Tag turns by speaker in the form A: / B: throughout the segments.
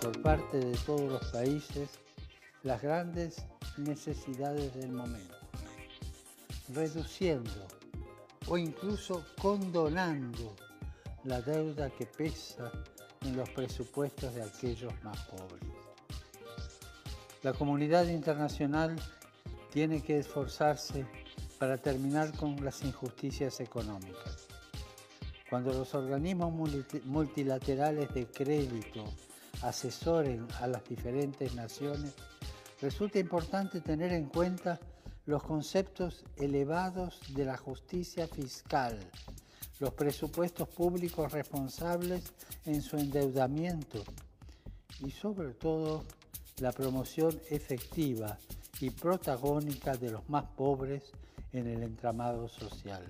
A: por parte de todos los países las grandes necesidades del momento, reduciendo o incluso condonando la deuda que pesa en los presupuestos de aquellos más pobres. La comunidad internacional tiene que esforzarse para terminar con las injusticias económicas. Cuando los organismos multilaterales de crédito asesoren a las diferentes naciones, resulta importante tener en cuenta los conceptos elevados de la justicia fiscal, los presupuestos públicos responsables en su endeudamiento y sobre todo la promoción efectiva y protagónica de los más pobres en el entramado social.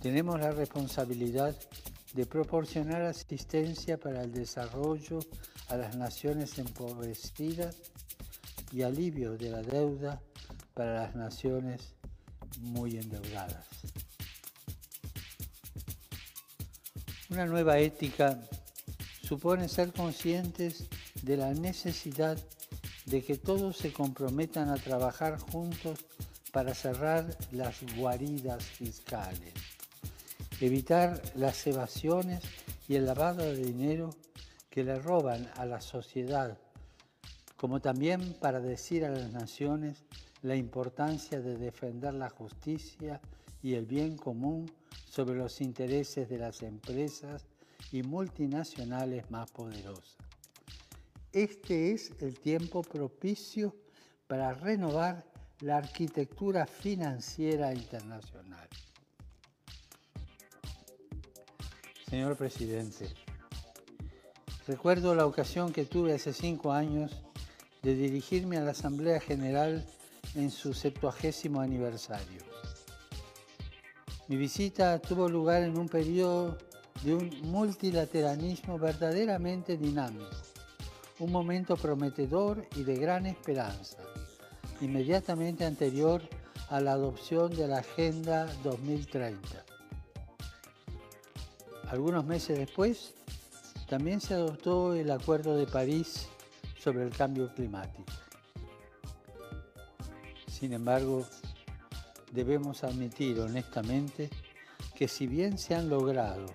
A: Tenemos la responsabilidad de proporcionar asistencia para el desarrollo a las naciones empobrecidas y alivio de la deuda para las naciones muy endeudadas. Una nueva ética supone ser conscientes de la necesidad de que todos se comprometan a trabajar juntos para cerrar las guaridas fiscales, evitar las evasiones y el lavado de dinero que le roban a la sociedad, como también para decir a las naciones la importancia de defender la justicia y el bien común sobre los intereses de las empresas y multinacionales más poderosas. Este es el tiempo propicio para renovar la arquitectura financiera internacional. Señor presidente, recuerdo la ocasión que tuve hace cinco años de dirigirme a la Asamblea General en su septuagésimo aniversario. Mi visita tuvo lugar en un periodo de un multilateralismo verdaderamente dinámico, un momento prometedor y de gran esperanza inmediatamente anterior a la adopción de la Agenda 2030. Algunos meses después, también se adoptó el Acuerdo de París sobre el cambio climático. Sin embargo, debemos admitir honestamente que si bien se han logrado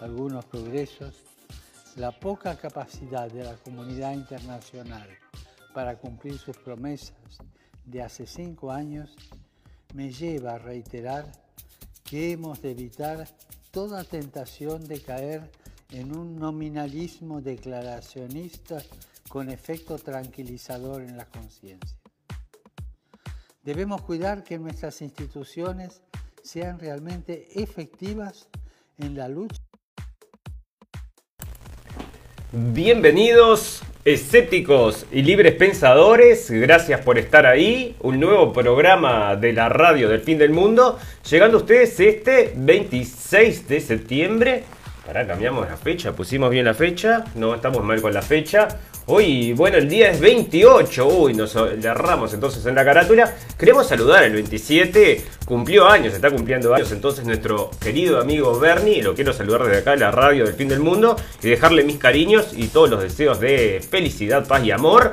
A: algunos progresos, la poca capacidad de la comunidad internacional para cumplir sus promesas de hace cinco años me lleva a reiterar que hemos de evitar toda tentación de caer en un nominalismo declaracionista con efecto tranquilizador en la conciencia. Debemos cuidar que nuestras instituciones sean realmente efectivas en la lucha.
B: Bienvenidos Escépticos y libres pensadores, gracias por estar ahí. Un nuevo programa de la radio del fin del mundo. Llegando a ustedes este 26 de septiembre. Para cambiamos la fecha, pusimos bien la fecha. No estamos mal con la fecha. Hoy, bueno, el día es 28. Uy, nos erramos entonces en la carátula. Queremos saludar el 27. Cumplió años, está cumpliendo años entonces nuestro querido amigo Bernie. Lo quiero saludar desde acá la radio del fin del mundo. Y dejarle mis cariños y todos los deseos de felicidad, paz y amor.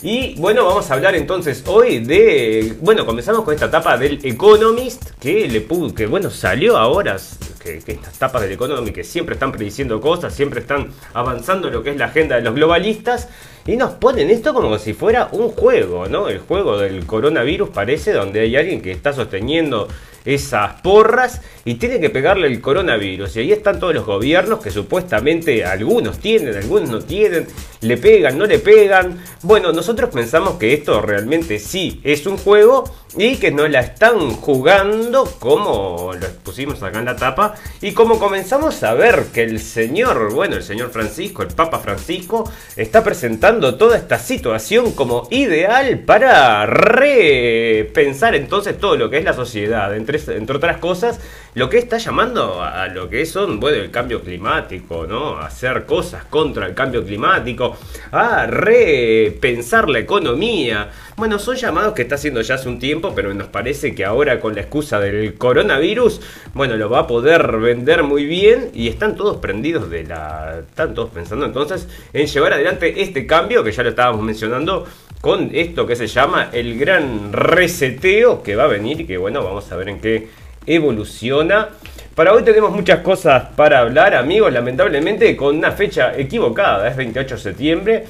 B: Y bueno, vamos a hablar entonces hoy de. Bueno, comenzamos con esta etapa del Economist, que le pudo, que bueno, salió ahora, que, estas tapas del Economist que siempre están prediciendo cosas, siempre están avanzando lo que es la agenda de los globalistas, y nos ponen esto como si fuera un juego, ¿no? El juego del coronavirus parece, donde hay alguien que está sosteniendo esas porras y tiene que pegarle el coronavirus. Y ahí están todos los gobiernos que supuestamente algunos tienen, algunos no tienen, le pegan, no le pegan. Bueno, nosotros pensamos que esto realmente sí es un juego y que no la están jugando como lo pusimos acá en la tapa y como comenzamos a ver que el señor, bueno, el señor Francisco, el Papa Francisco, está presentando toda esta situación como ideal para repensar entonces todo lo que es la sociedad entre, entre otras cosas, lo que está llamando a, lo que son, bueno, el cambio climático, ¿no? A hacer cosas contra el cambio climático, a repensar la economía. Bueno, son llamados que está haciendo ya hace un tiempo, pero nos parece que ahora con la excusa del coronavirus, bueno, lo va a poder vender muy bien y están todos prendidos de la... Están todos pensando entonces en llevar adelante este cambio que ya lo estábamos mencionando con esto que se llama el gran reseteo que va a venir y que bueno, vamos a ver en qué evoluciona. Para hoy tenemos muchas cosas para hablar, amigos, lamentablemente con una fecha equivocada, es 28 de septiembre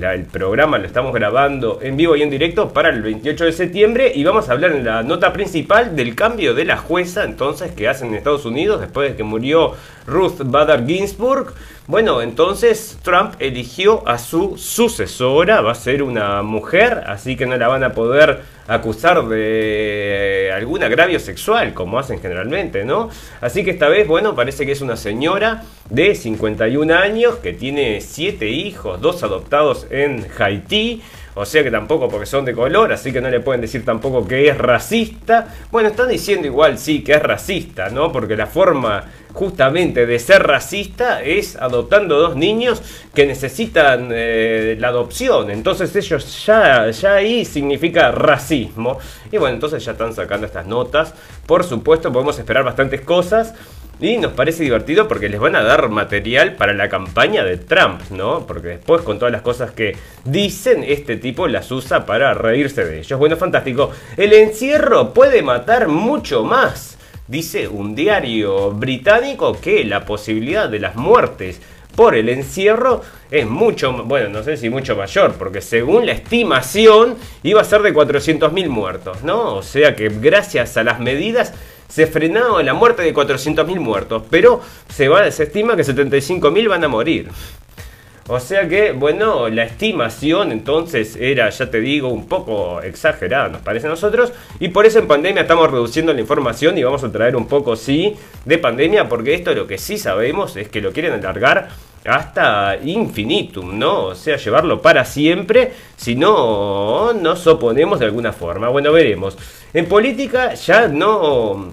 B: el programa lo estamos grabando en vivo y en directo para el 28 de septiembre y vamos a hablar en la nota principal del cambio de la jueza entonces que hacen en Estados Unidos después de que murió Ruth Bader Ginsburg. Bueno, entonces Trump eligió a su sucesora, va a ser una mujer, así que no la van a poder acusar de algún agravio sexual, como hacen generalmente, ¿no? Así que esta vez, bueno, parece que es una señora de 51 años que tiene 7 hijos, dos adoptados en Haití. O sea que tampoco porque son de color, así que no le pueden decir tampoco que es racista. Bueno, están diciendo igual sí que es racista, ¿no? Porque la forma justamente de ser racista es adoptando dos niños que necesitan eh, la adopción. Entonces ellos ya, ya ahí significa racismo. Y bueno, entonces ya están sacando estas notas. Por supuesto, podemos esperar bastantes cosas. Y nos parece divertido porque les van a dar material para la campaña de Trump, ¿no? Porque después con todas las cosas que dicen, este tipo las usa para reírse de ellos. Bueno, fantástico. El encierro puede matar mucho más, dice un diario británico, que la posibilidad de las muertes por el encierro es mucho, bueno, no sé si mucho mayor, porque según la estimación iba a ser de 400.000 muertos, ¿no? O sea que gracias a las medidas se frenó la muerte de 400.000 muertos, pero se, va, se estima que 75.000 van a morir. O sea que, bueno, la estimación entonces era, ya te digo, un poco exagerada, nos parece a nosotros. Y por eso en pandemia estamos reduciendo la información y vamos a traer un poco, sí, de pandemia, porque esto lo que sí sabemos es que lo quieren alargar hasta infinitum, ¿no? O sea, llevarlo para siempre, si no nos oponemos de alguna forma. Bueno, veremos. En política ya no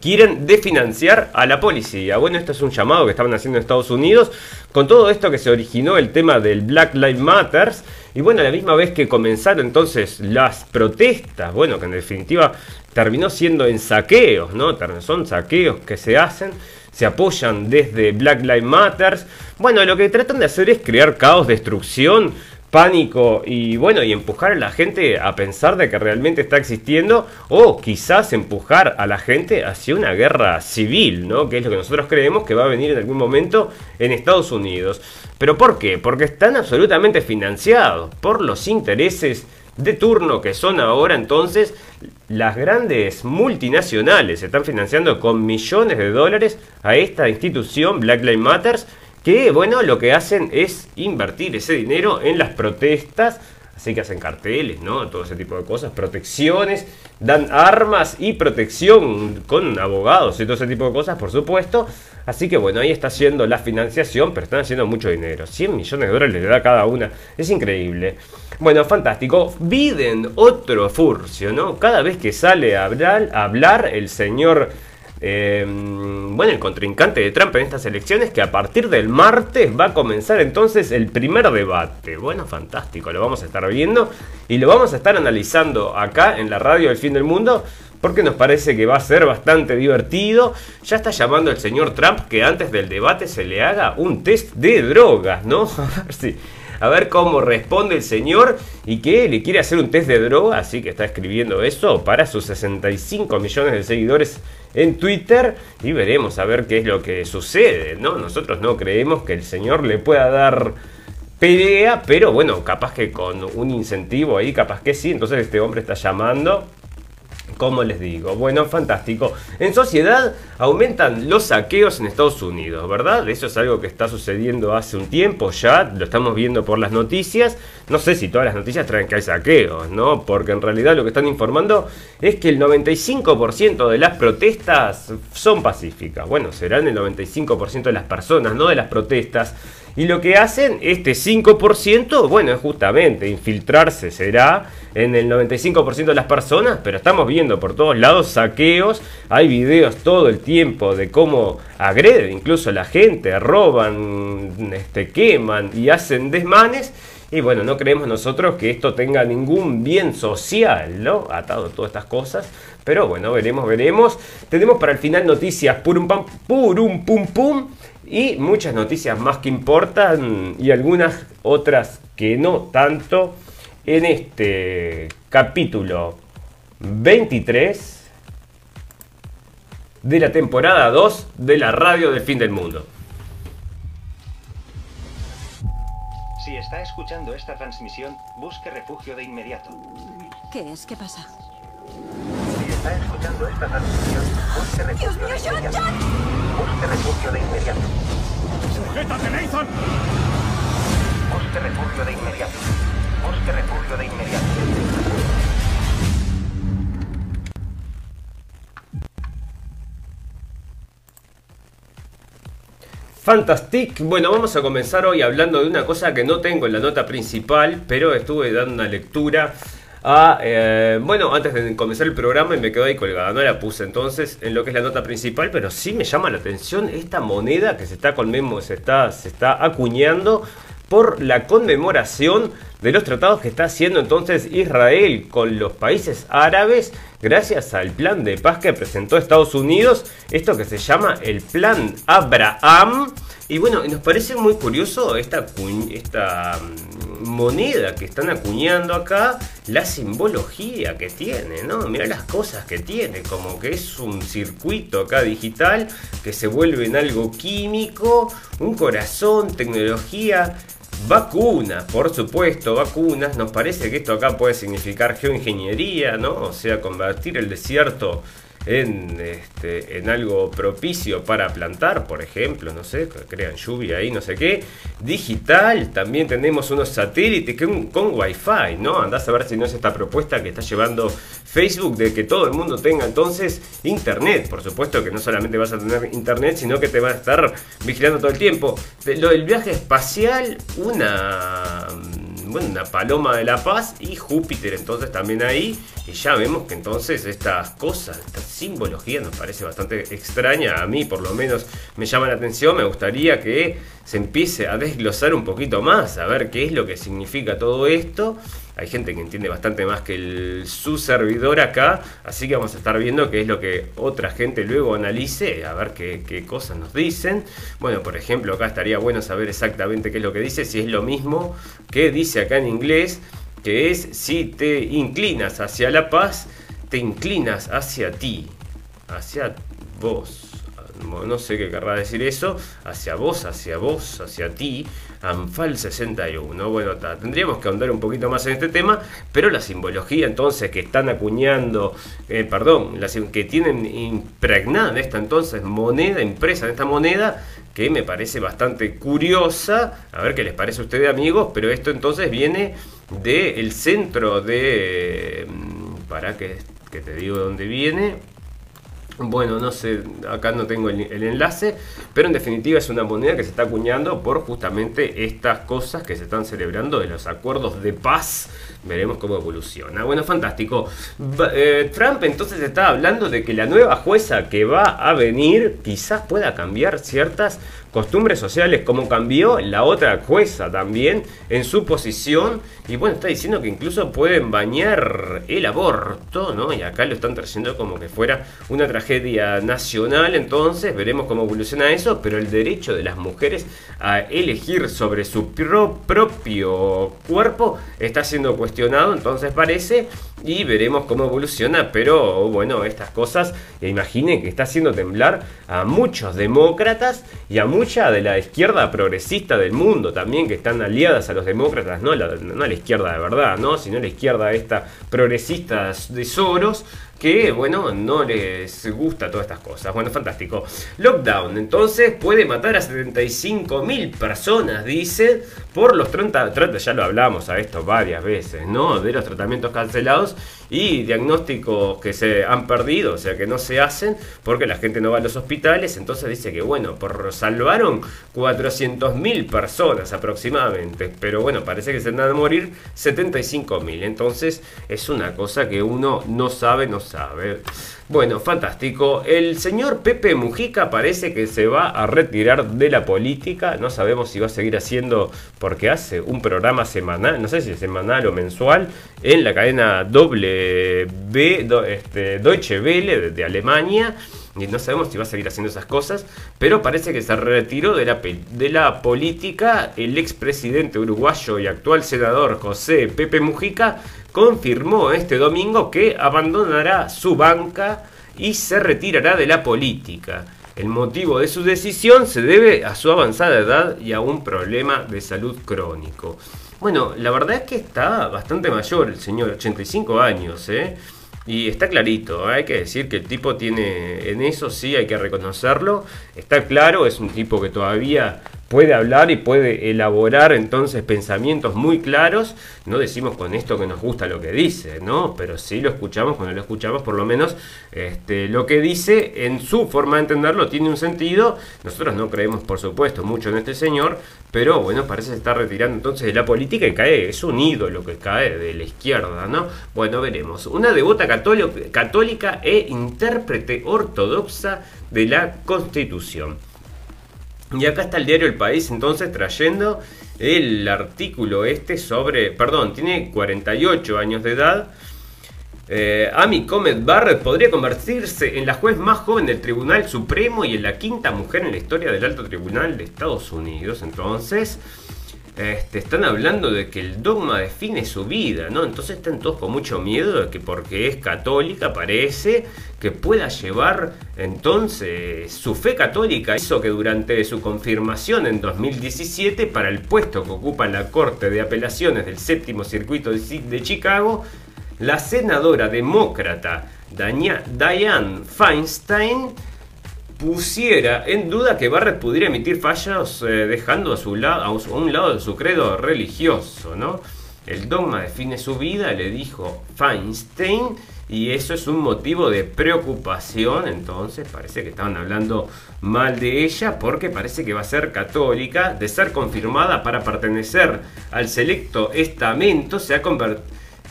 B: quieren desfinanciar a la policía. Bueno, esto es un llamado que estaban haciendo en Estados Unidos con todo esto que se originó el tema del Black Lives Matters. Y bueno, a la misma vez que comenzaron entonces las protestas, bueno, que en definitiva terminó siendo en saqueos, ¿no? Son saqueos que se hacen se apoyan desde Black Lives Matters. Bueno, lo que tratan de hacer es crear caos, destrucción, pánico y bueno, y empujar a la gente a pensar de que realmente está existiendo o quizás empujar a la gente hacia una guerra civil, ¿no? Que es lo que nosotros creemos que va a venir en algún momento en Estados Unidos. ¿Pero por qué? Porque están absolutamente financiados por los intereses de turno que son ahora entonces las grandes multinacionales están financiando con millones de dólares a esta institución Black Lives Matters que bueno lo que hacen es invertir ese dinero en las protestas Así que hacen carteles, ¿no? Todo ese tipo de cosas, protecciones, dan armas y protección con abogados y todo ese tipo de cosas, por supuesto. Así que bueno, ahí está haciendo la financiación, pero están haciendo mucho dinero. 100 millones de dólares le da cada una. Es increíble. Bueno, fantástico. Biden, otro furcio, ¿no? Cada vez que sale a a hablar el señor Em, bueno, el contrincante de Trump en estas elecciones, que a partir del martes va a comenzar entonces el primer debate. Bueno, fantástico, lo vamos a estar viendo y lo vamos a estar analizando acá en la radio del fin del mundo. Porque nos parece que va a ser bastante divertido. Ya está llamando el señor Trump que antes del debate se le haga un test de drogas, ¿no? A ver si, a ver cómo responde el señor y que le quiere hacer un test de droga, así que está escribiendo eso para sus 65 millones de seguidores en Twitter y veremos a ver qué es lo que sucede, ¿no? Nosotros no creemos que el señor le pueda dar pelea, pero bueno, capaz que con un incentivo ahí, capaz que sí, entonces este hombre está llamando como les digo, bueno, fantástico. En sociedad aumentan los saqueos en Estados Unidos, ¿verdad? Eso es algo que está sucediendo hace un tiempo ya, lo estamos viendo por las noticias. No sé si todas las noticias traen que hay saqueos, ¿no? Porque en realidad lo que están informando es que el 95% de las protestas son pacíficas. Bueno, serán el 95% de las personas, no de las protestas. Y lo que hacen, este 5%, bueno, es justamente infiltrarse, será en el 95% de las personas, pero estamos viendo por todos lados saqueos, hay videos todo el tiempo de cómo agreden incluso a la gente, roban, este, queman y hacen desmanes. Y bueno, no creemos nosotros que esto tenga ningún bien social, ¿no? Atado a todas estas cosas. Pero bueno, veremos, veremos. Tenemos para el final noticias purum pam, purum pum pum. Y muchas noticias más que importan y algunas otras que no tanto en este capítulo 23 de la temporada 2 de la radio del fin del mundo.
C: Si está escuchando esta transmisión, busque refugio de inmediato.
D: ¿Qué es? ¿Qué pasa?
C: Está escuchando esta transmisión, busque refugio
D: ¡Dios mío,
C: de
D: John,
C: inmediato.
D: John!
C: Busque refugio de inmediato.
E: ¡Sujétate, Nathan!
C: Busque refugio de inmediato. Busque refugio de inmediato.
B: Fantastic. Bueno, vamos a comenzar hoy hablando de una cosa que no tengo en la nota principal, pero estuve dando una lectura a... eh, bueno, antes de comenzar el programa y me quedó ahí colgada, no la puse entonces en lo que es la nota principal, pero sí me llama la atención esta moneda que se está, se está, se está acuñando por la conmemoración de los tratados que está haciendo entonces Israel con los países árabes gracias al plan de paz que presentó Estados Unidos, esto que se llama el Plan Abraham. Y bueno, nos parece muy curioso esta, esta mm, moneda que están acuñando acá, la simbología que tiene, ¿no? Mira las cosas que tiene, como que es un circuito acá digital que se vuelve en algo químico, un corazón, tecnología, Vacunas, por supuesto, vacunas. Nos parece que esto acá puede significar geoingeniería, ¿no? O sea, convertir el desierto en, este, en algo propicio para plantar, por ejemplo, no sé, crean lluvia ahí, no sé qué. Digital, también tenemos unos satélites un- con wifi, ¿no? Andás a ver si no es esta propuesta que está llevando Facebook de que todo el mundo tenga entonces internet. Por supuesto que no solamente vas a tener internet, sino que te va a estar vigilando todo el tiempo. Lo del viaje espacial, una bueno, una paloma de la paz y Júpiter entonces también ahí. Y ya vemos que entonces estas cosas, esta simbología nos parece bastante extraña. A mí por lo menos me llama la atención. Me gustaría que se empiece a desglosar un poquito más, a ver qué es lo que significa todo esto. Hay gente que entiende bastante más que el, su servidor acá, así que vamos a estar viendo qué es lo que otra gente luego analice, a ver qué, qué cosas nos dicen. Bueno, por ejemplo, acá estaría bueno saber exactamente qué es lo que dice, si es lo mismo que dice acá en inglés, que es si te inclinas hacia la paz, te inclinas hacia ti, hacia vos. No sé qué querrá decir eso. Hacia vos, hacia vos, hacia ti. Anfal 61. Bueno, tendríamos que ahondar un poquito más en este tema. Pero la simbología entonces que están acuñando, eh, perdón, que tienen impregnada en esta entonces moneda, impresa en esta moneda, que me parece bastante curiosa. A ver qué les parece a ustedes amigos. Pero esto entonces viene del centro de... mm, Para que, que te digo dónde viene. Bueno, no sé, acá no tengo el, enlace, pero en definitiva es una moneda que se está acuñando por justamente estas cosas que se están celebrando de los acuerdos de paz. Veremos cómo evoluciona. Bueno, fantástico. Eh, Trump entonces está hablando de que la nueva jueza que va a venir quizás pueda cambiar ciertas costumbres sociales, como cambió la otra jueza también en su posición. Y bueno, está diciendo que incluso pueden bañar el aborto, ¿no? Y acá lo están trayendo como que fuera una tragedia nacional. Entonces, veremos cómo evoluciona eso. Pero el derecho de las mujeres a elegir sobre su pro- propio cuerpo está siendo cuestionado, entonces parece. Y veremos cómo evoluciona. Pero bueno, estas cosas, imaginen que está haciendo temblar a muchos demócratas y a mucha de la izquierda progresista del mundo también, que están aliadas a los demócratas, no la, no la izquierda de verdad, ¿no? sino la izquierda esta progresista de Soros, que bueno, no les gusta todas estas cosas. Bueno, fantástico. Lockdown, entonces puede matar a 75 mil personas, dice, por los 30, 30, ya lo hablamos a esto varias veces, ¿no? De los tratamientos cancelados. Y diagnósticos que se han perdido, o sea que no se hacen porque la gente no va a los hospitales, entonces dice que bueno, por salvaron 400.000 personas aproximadamente, pero bueno, parece que se van a morir 75.000, entonces es una cosa que uno no sabe, no sabe. Bueno, fantástico. El señor Pepe Mujica parece que se va a retirar de la política. No sabemos si va a seguir haciendo, porque hace un programa semanal, no sé si es semanal o mensual, en la cadena W, este, Deutsche Welle de, Alemania. Y no sabemos si va a seguir haciendo esas cosas, pero parece que se retiró de la, de la política el expresidente uruguayo y actual senador José Pepe Mujica confirmó este domingo que abandonará su banca y se retirará de la política. El motivo de su decisión se debe a su avanzada edad y a un problema de salud crónico. Bueno, la verdad es que está bastante mayor el señor, 85 años, ¿eh? Y está clarito, hay que decir que el tipo tiene, en eso sí hay que reconocerlo, está claro, es un tipo que todavía puede hablar y puede elaborar entonces pensamientos muy claros. No decimos con esto que nos gusta lo que dice, ¿no? Pero sí lo escuchamos, cuando lo escuchamos por lo menos este, lo que dice en su forma de entenderlo tiene un sentido. Nosotros no creemos por supuesto mucho en este señor, pero bueno, parece que está retirando entonces de la política y cae, es un ídolo que cae de la izquierda, ¿no? Bueno, veremos. Una devota católica e intérprete ortodoxa de la Constitución. Y acá está el diario El País entonces trayendo el artículo este sobre, perdón, tiene 48 años de edad. Eh, Amy Comet Barrett podría convertirse en la juez más joven del Tribunal Supremo y en la quinta mujer en la historia del Alto Tribunal de Estados Unidos. Entonces, este, están hablando de que el dogma define su vida, ¿no? Entonces están todos con mucho miedo de que porque es católica parece que pueda llevar entonces su fe católica. Hizo que durante su confirmación en 2017 para el puesto que ocupa la Corte de Apelaciones del Séptimo Circuito de Chicago, la senadora demócrata Diane Feinstein pusiera en duda que Barrett pudiera emitir fallos eh, dejando a, su lado, un lado de su credo religioso, ¿no? El dogma define su vida, le dijo Feinstein, y eso es un motivo de preocupación, entonces parece que estaban hablando mal de ella porque parece que va a ser católica, de ser confirmada para pertenecer al selecto estamento,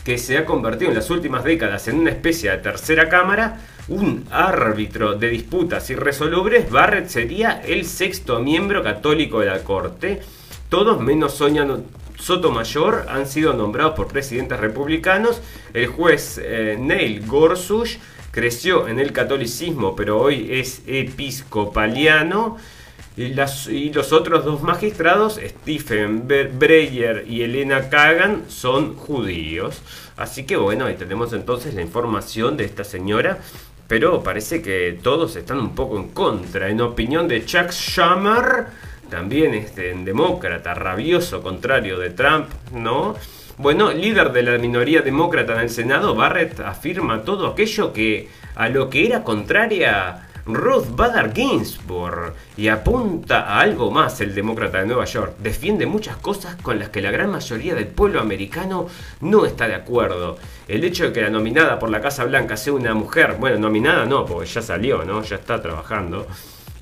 B: que se ha convertido en las últimas décadas en una especie de tercera cámara, un árbitro de disputas irresolubles, Barrett sería el sexto miembro católico de la Corte. Todos menos Sonia Sotomayor han sido nombrados por presidentes republicanos. El juez eh, Neil Gorsuch creció en el catolicismo, pero hoy es episcopaliano. Y, y, los otros dos magistrados, Stephen Breyer y Elena Kagan, son judíos. Así que bueno, ahí tenemos entonces la información de esta señora pero parece que todos están un poco en contra. En opinión de Chuck Schumer, también este, demócrata, rabioso, contrario de Trump, ¿no? Bueno, líder de la minoría demócrata en el Senado, Barrett afirma todo aquello que a lo que era contraria Ruth Bader Ginsburg y apunta a algo más el demócrata de Nueva York. Defiende muchas cosas con las que la gran mayoría del pueblo americano no está de acuerdo. El hecho de que la nominada por la Casa Blanca sea una mujer, bueno, nominada no, porque ya salió, ¿no? Ya está trabajando.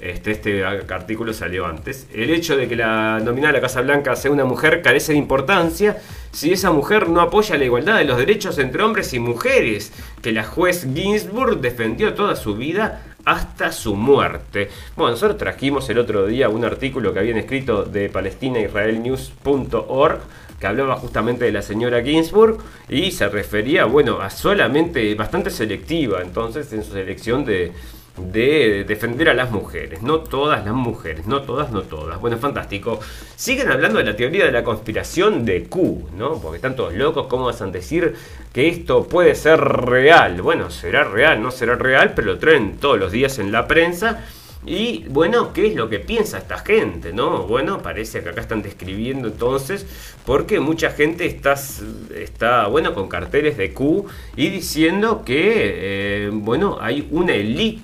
B: Este, este artículo salió antes. El hecho de que la nominada de la Casa Blanca sea una mujer carece de importancia si esa mujer no apoya la igualdad de los derechos entre hombres y mujeres, que la juez Ginsburg defendió toda su vida hasta su muerte. Bueno, nosotros trajimos el otro día un artículo que habían escrito de palestinaisraelnews.org que hablaba justamente de la señora Ginsburg y se refería, bueno, a solamente bastante selectiva entonces en su selección de, de defender a las mujeres. No todas las mujeres, no todas, no todas. Bueno, fantástico. Siguen hablando de la teoría de la conspiración de Q, ¿no? Porque están todos locos, ¿cómo vas a decir que esto puede ser real? Bueno, será real, no será real, pero lo traen todos los días en la prensa. Y bueno, ¿qué es lo que piensa esta gente? ¿No? Bueno, parece que acá están describiendo entonces, porque mucha gente está, está bueno, con carteles de Q y diciendo que, eh, bueno, hay una elite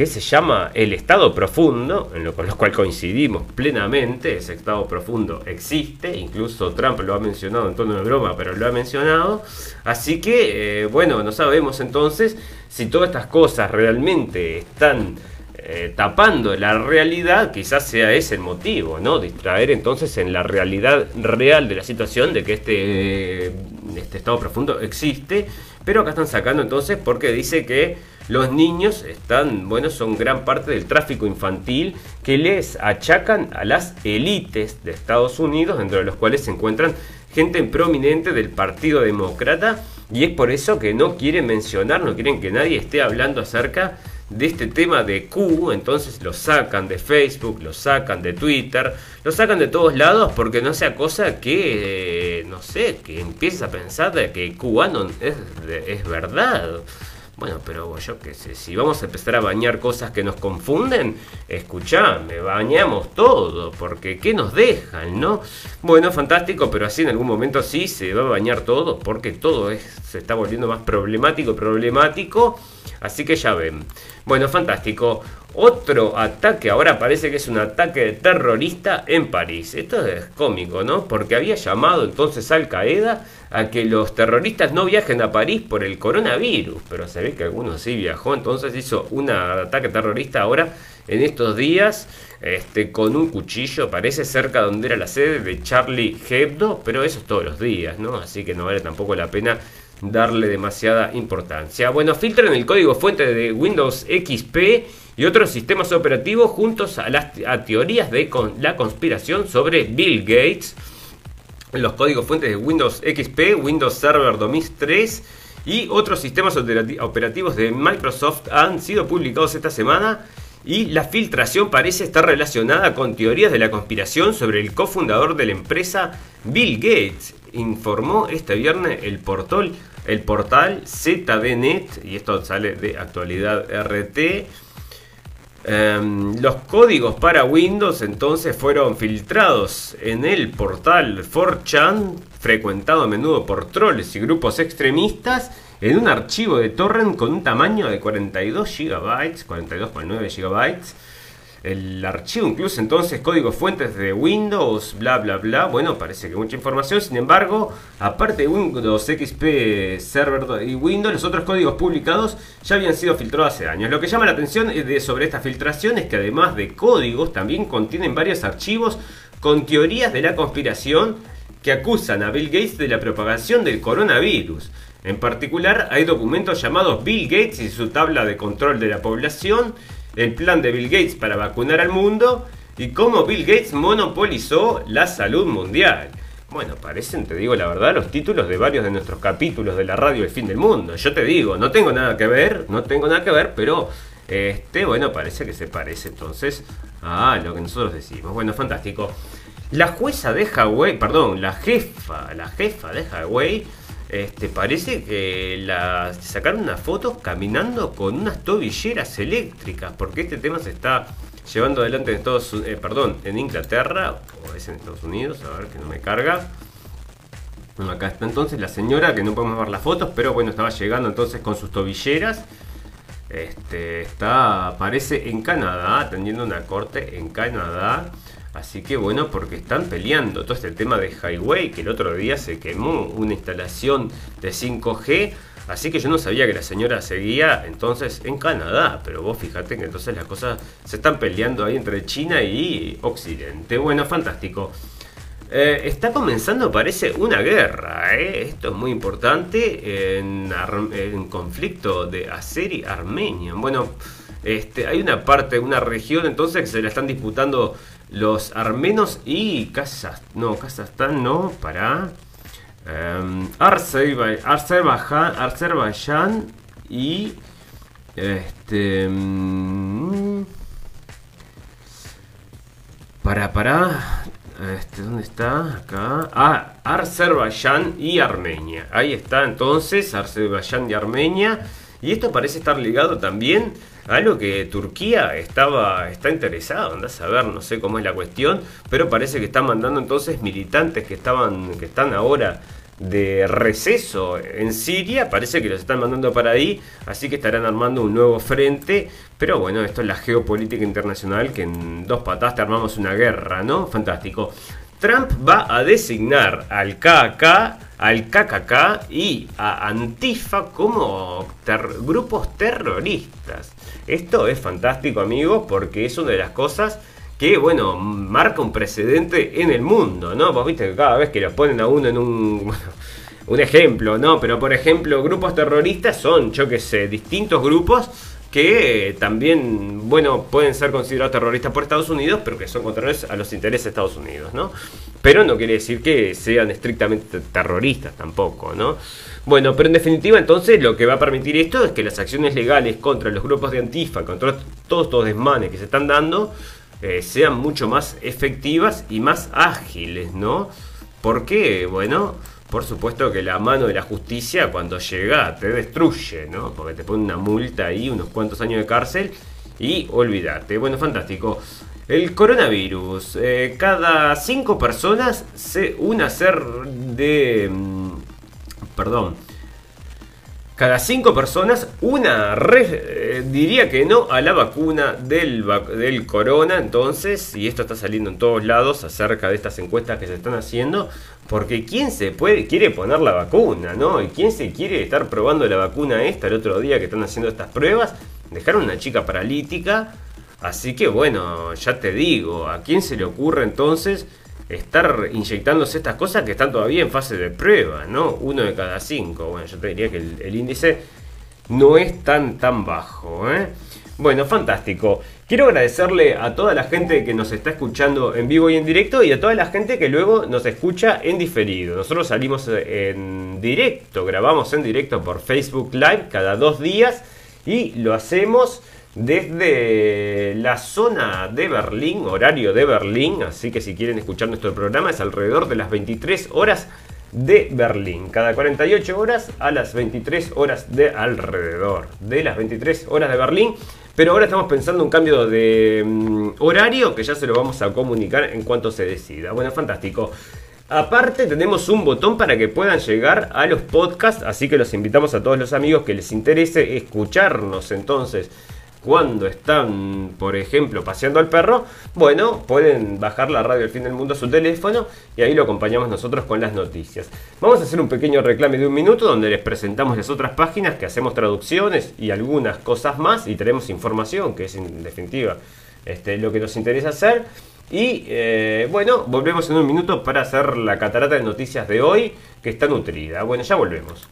B: que se llama el estado profundo, en lo con lo cual coincidimos plenamente, ese estado profundo existe, incluso Trump lo ha mencionado en tono de broma, pero lo ha mencionado, así que, eh, bueno, no sabemos entonces si todas estas cosas realmente están eh, tapando la realidad, quizás sea ese el motivo, ¿no? Distraer entonces en la realidad real de la situación de que este, este estado profundo existe, pero acá están sacando entonces porque dice que los niños están, bueno, son gran parte del tráfico infantil que les achacan a las élites de Estados Unidos, dentro de los cuales se encuentran gente prominente del Partido Demócrata, y es por eso que no quieren mencionar, no quieren que nadie esté hablando acerca de este tema de Q, entonces lo sacan de Facebook, lo sacan de Twitter, lo sacan de todos lados porque no sea cosa que, eh, no sé, que empieces a pensar de que QAnon es, es verdad. Bueno, pero yo qué sé, si vamos a empezar a bañar cosas que nos confunden, escuchame, bañamos todo, porque ¿qué nos dejan, no? Bueno, fantástico, pero así en algún momento sí se va a bañar todo, porque todo es, se está volviendo más problemático, problemático, así que ya ven. Bueno, fantástico. Otro ataque, ahora parece que es un ataque terrorista en París. Esto es cómico, ¿no? Porque había llamado entonces Al Qaeda a que los terroristas no viajen a París por el coronavirus, pero se ve que algunos sí viajó, entonces hizo un ataque terrorista ahora en estos días este, con un cuchillo, parece cerca donde era la sede de Charlie Hebdo, pero eso es todos los días, ¿no? Así que no vale tampoco la pena darle demasiada importancia. Bueno, filtran el código fuente de Windows XP y otros sistemas operativos juntos a las teorías de la conspiración sobre Bill Gates los códigos fuentes de Windows XP, Windows Server 2003 y otros sistemas operativos de Microsoft han sido publicados esta semana y la filtración parece estar relacionada con teorías de la conspiración sobre el cofundador de la empresa Bill Gates, informó este viernes el portal, el portal ZDNet, y esto sale de actualidad RT. Em, los códigos para Windows entonces fueron filtrados en el portal 4chan, frecuentado a menudo por trolls y grupos extremistas, en un archivo de torrent con un tamaño de 42 GB, 42,9 GB el archivo incluso entonces códigos fuentes de Windows, bla bla bla. Bueno, parece que mucha información. Sin embargo, aparte de Windows XP Server y Windows, los otros códigos publicados ya habían sido filtrados hace años. Lo que llama la atención de, sobre esta filtración es que además de códigos, también contienen varios archivos con teorías de la conspiración que acusan a Bill Gates de la propagación del coronavirus. En particular, hay documentos llamados Bill Gates y su tabla de control de la población el plan de Bill Gates para vacunar al mundo y cómo Bill Gates monopolizó la salud mundial. Bueno, parecen, te digo la verdad, los títulos de varios de nuestros capítulos de la radio El Fin del Mundo. Yo te digo, no tengo nada que ver, no tengo nada que ver, pero este, bueno, parece que se parece entonces a lo que nosotros decimos. Bueno, fantástico. La jueza de Hawái, perdón, la jefa, la jefa de Hawái este, parece que sacaron una foto caminando con unas tobilleras eléctricas, porque este tema se está llevando adelante en Estados eh, perdón, en Inglaterra, o es en Estados Unidos, a ver que no me carga. acá está entonces la señora, que no podemos ver las fotos, pero bueno, estaba llegando entonces con sus tobilleras. Este, está, parece en Canadá, atendiendo una corte en Canadá. Así que bueno, porque están peleando todo este tema de Highway, que el otro día se quemó una instalación de 5G. Así que yo no sabía que la señora seguía entonces en Canadá. Pero vos fíjate que entonces las cosas se están peleando ahí entre China y Occidente. Bueno, fantástico. Eh, está comenzando, parece, una guerra. ¿eh? Esto es muy importante en, conflicto de Azeri-Armenia. Bueno, este, hay una parte, una región entonces que se la están disputando los armenos y Kazajstán, no, Kazajstán no, para um, Azerbaiyán, y este mm, para para este, ¿dónde está? Acá. Ah, Azerbaiyán y Armenia. Ahí está entonces, Azerbaiyán y Armenia. Y esto parece estar ligado también algo que Turquía estaba, está interesado, andás a ver, no sé cómo es la cuestión, pero parece que están mandando entonces militantes que estaban, que están ahora de receso en Siria, parece que los están mandando para ahí, así que estarán armando un nuevo frente, pero bueno, esto es la geopolítica internacional, que en dos patas te armamos una guerra, ¿no? Fantástico. Trump va a designar al KK, al KKK y a Antifa como grupos terroristas. Esto es fantástico, amigos, porque es una de las cosas que, bueno, marca un precedente en el mundo, ¿no? Vos viste que cada vez que lo ponen a uno en un... un ejemplo, ¿no? Pero por ejemplo, grupos terroristas son, yo qué sé, distintos grupos que también, bueno, pueden ser considerados terroristas por Estados Unidos, pero que son contrarios a los intereses de Estados Unidos, ¿no? Pero no quiere decir que sean estrictamente terroristas tampoco, ¿no? Bueno, pero en definitiva entonces lo que va a permitir esto es que las acciones legales contra los grupos de Antifa, contra todos estos desmanes que se están dando, eh, sean mucho más efectivas y más ágiles, ¿no? Porque, bueno, por supuesto que la mano de la justicia cuando llega te destruye, ¿no? Porque te pone una multa ahí, unos cuantos años de cárcel y olvídate. Bueno, fantástico. El coronavirus. Eh, cada cinco personas, se, una ser de... Mm, perdón cada cinco personas, una eh, diría que no a la vacuna del, del corona. Entonces, y esto está saliendo en todos lados acerca de estas encuestas que se están haciendo, porque ¿quién se puede, quiere poner la vacuna, no? ¿Y quién se quiere estar probando la vacuna esta el otro día que están haciendo estas pruebas? Dejaron una chica paralítica. Así que bueno, ya te digo, ¿a quién se le ocurre entonces estar inyectándose estas cosas que están todavía en fase de prueba, ¿no? Uno de cada cinco. Bueno, yo te diría que el, índice no es tan, tan bajo, ¿eh? Bueno, fantástico. Quiero agradecerle a toda la gente que nos está escuchando en vivo y en directo y a toda la gente que luego nos escucha en diferido. Nosotros salimos en directo, grabamos en directo por Facebook Live cada dos días y lo hacemos desde la zona de Berlín, horario de Berlín, así que si quieren escuchar nuestro programa es alrededor de las 23 horas de Berlín, cada 48 horas a las 23 horas de alrededor, de las 23 horas de Berlín, pero ahora estamos pensando un cambio de mm, horario que ya se lo vamos a comunicar en cuanto se decida. Bueno, fantástico. Aparte tenemos un botón para que puedan llegar a los podcasts, así que los invitamos a todos los amigos que les interese escucharnos entonces cuando están, por ejemplo, paseando al perro, bueno, pueden bajar la radio El Fin del Mundo a su teléfono y ahí lo acompañamos nosotros con las noticias. Vamos a hacer un pequeño reclame de un minuto donde les presentamos las otras páginas que hacemos traducciones y algunas cosas más y tenemos información, que es en definitiva este, lo que nos interesa hacer. Y eh, bueno, volvemos en un minuto para hacer la catarata de noticias de hoy, que está nutrida. Bueno, ya volvemos.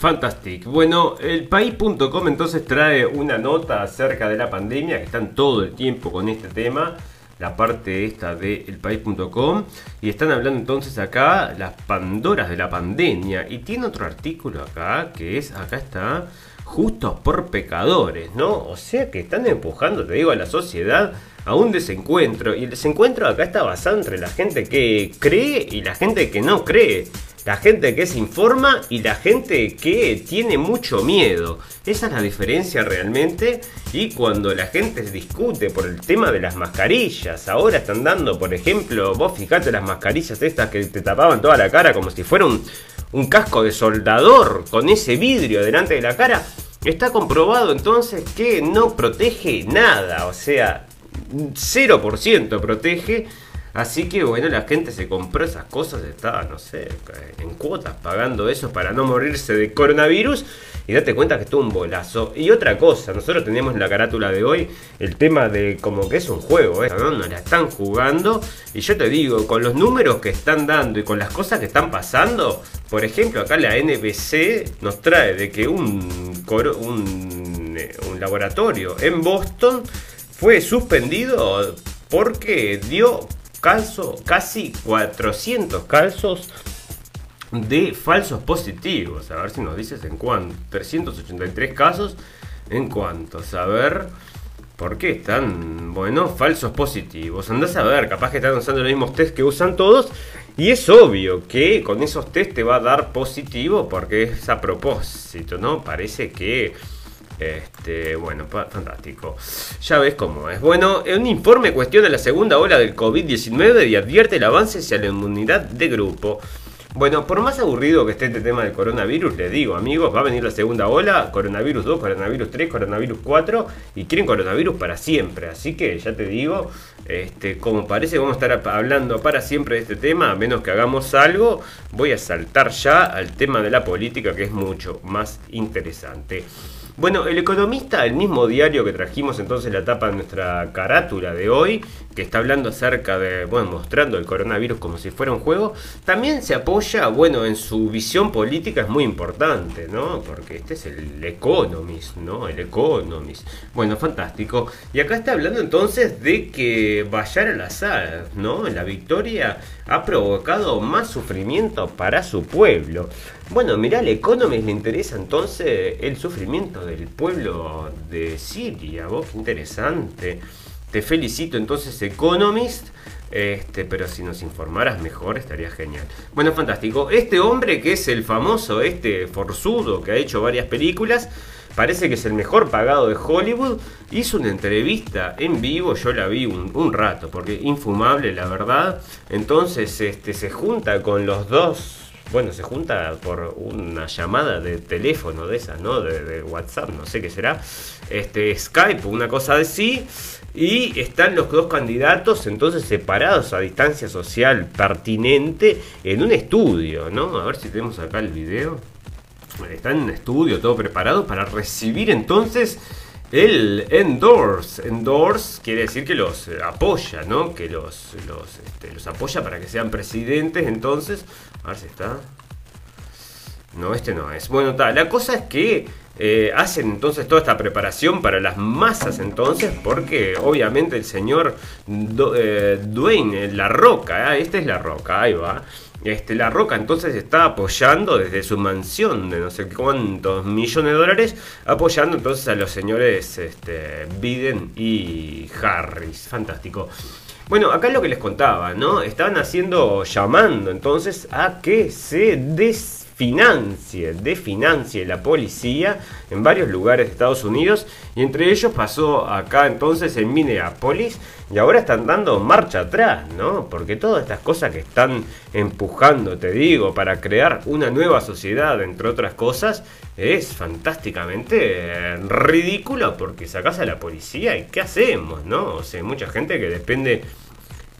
B: Fantastic. Bueno, el país.com entonces trae una nota acerca de la pandemia, que están todo el tiempo con este tema, la parte esta de elpaís.com, y están hablando entonces acá las pandoras de la pandemia. Y tiene otro artículo acá, que es, acá está, justos por pecadores, ¿no? O sea que están empujando, te digo, a la sociedad a un desencuentro. Y el desencuentro acá está basado entre la gente que cree y la gente que no cree la gente que se informa y la gente que tiene mucho miedo. Esa es la diferencia realmente. Y cuando la gente discute por el tema de las mascarillas, ahora están dando, por ejemplo, vos fijate las mascarillas estas que te tapaban toda la cara como si fuera un, casco de soldador con ese vidrio delante de la cara. Está comprobado entonces que no protege nada, o sea, 0% protege Así que bueno, la gente se compró esas cosas, estaba, no sé, en cuotas pagando eso para no morirse de coronavirus. Y date cuenta que estuvo un bolazo. Y otra cosa, nosotros teníamos en la carátula de hoy el tema de como que es un juego, ¿eh? ¿no? Nos la están jugando. Y yo te digo, con los números que están dando y con las cosas que están pasando, por ejemplo, acá la NBC nos trae de que eh, un laboratorio en Boston fue suspendido porque dio calzo, casi 400 calzos de falsos positivos. A ver si nos dices en cuánto. 383 casos. ¿En cuántos? A ver. ¿Por qué están, bueno, falsos positivos? Andás a ver, capaz que están usando los mismos test que usan todos. Y es obvio que con esos test te va a dar positivo porque es a propósito, ¿no? Parece que este, bueno, fantástico. Ya ves cómo es. Bueno, un informe cuestiona la segunda ola del COVID-19 y advierte el avance hacia la inmunidad de grupo. Bueno, por más aburrido que esté este tema del coronavirus, les digo, amigos, va a venir la segunda ola, coronavirus 2, coronavirus 3, coronavirus 4, y quieren coronavirus para siempre. Así que ya te digo, este, como parece vamos a estar hablando para siempre de este tema, a menos que hagamos algo, voy a saltar ya al tema de la política, que es mucho más interesante. Bueno, el economista, el mismo diario que trajimos entonces la tapa de nuestra carátula de hoy, que está hablando acerca de, bueno, mostrando el coronavirus como si fuera un juego, también se apoya, bueno, en su visión política es muy importante, ¿no? Porque este es el Economist, ¿no? El Economist. Bueno, fantástico. Y acá está hablando entonces de que Bayar al-Assad, ¿no? La victoria ha provocado más sufrimiento para su pueblo. Bueno, mirá, al Economist le interesa entonces el sufrimiento del pueblo de Siria. Vos, qué interesante. Te felicito entonces, Economist. Este, pero si nos informaras mejor estaría genial. Bueno, fantástico. Este hombre que es el famoso, este forzudo que ha hecho varias películas, parece que es el mejor pagado de Hollywood, hizo una entrevista en vivo, yo la vi un, un rato, porque infumable la verdad. Entonces este, se junta con los dos bueno, se junta por una llamada de teléfono de esas, ¿no? De, WhatsApp, no sé qué será. Este, Skype, una cosa así. Y están los dos candidatos entonces separados a distancia social pertinente en un estudio, ¿no? A ver si tenemos acá el video. Bueno, Está en un estudio, todo preparado para recibir entonces el endorse. Endorse quiere decir que los apoya, ¿no? Que los, los, este, apoya para que sean presidentes. Entonces, si está. No, este no es. Bueno. La cosa es que eh, hacen entonces toda esta preparación para las masas entonces, porque obviamente el señor Do- eh, Dwayne, La Roca, ¿eh? esta es La Roca, ahí va. Este, la Roca entonces está apoyando desde su mansión de no sé cuántos millones de dólares, apoyando entonces a los señores este, Biden y Harris. Fantástico. Bueno, acá es lo que les contaba, ¿no? Estaban haciendo, llamando entonces a que se desfinancie, desfinancie la policía en varios lugares de Estados Unidos y entre ellos pasó acá entonces en Minneapolis y ahora están dando marcha atrás, ¿no? Porque todas estas cosas que están empujando, te digo, para crear una nueva sociedad, entre otras cosas, es fantásticamente ridículo porque sacas a la policía y ¿qué hacemos, no? O sea, mucha gente que depende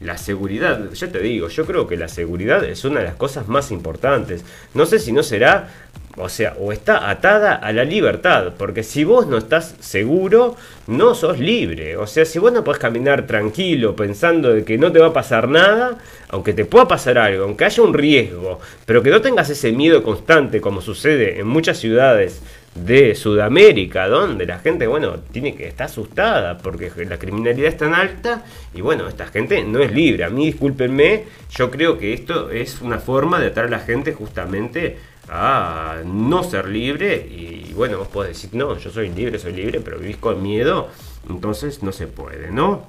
B: la seguridad, yo te digo, yo creo que la seguridad es una de las cosas más importantes. No sé si no será, o sea, o está atada a la libertad, porque si vos no estás seguro, no sos libre. O sea, si vos no podés caminar tranquilo pensando de que no te va a pasar nada, aunque te pueda pasar algo, aunque haya un riesgo, pero que no tengas ese miedo constante como sucede en muchas ciudades de Sudamérica, donde la gente, bueno, tiene que estar asustada porque la criminalidad es tan alta y bueno, esta gente no es libre. A mí, discúlpenme, yo creo que esto es una forma de atraer a la gente justamente a no ser libre y bueno, vos podés decir, no, yo soy libre, soy libre, pero vivís con miedo, entonces no se puede, ¿no?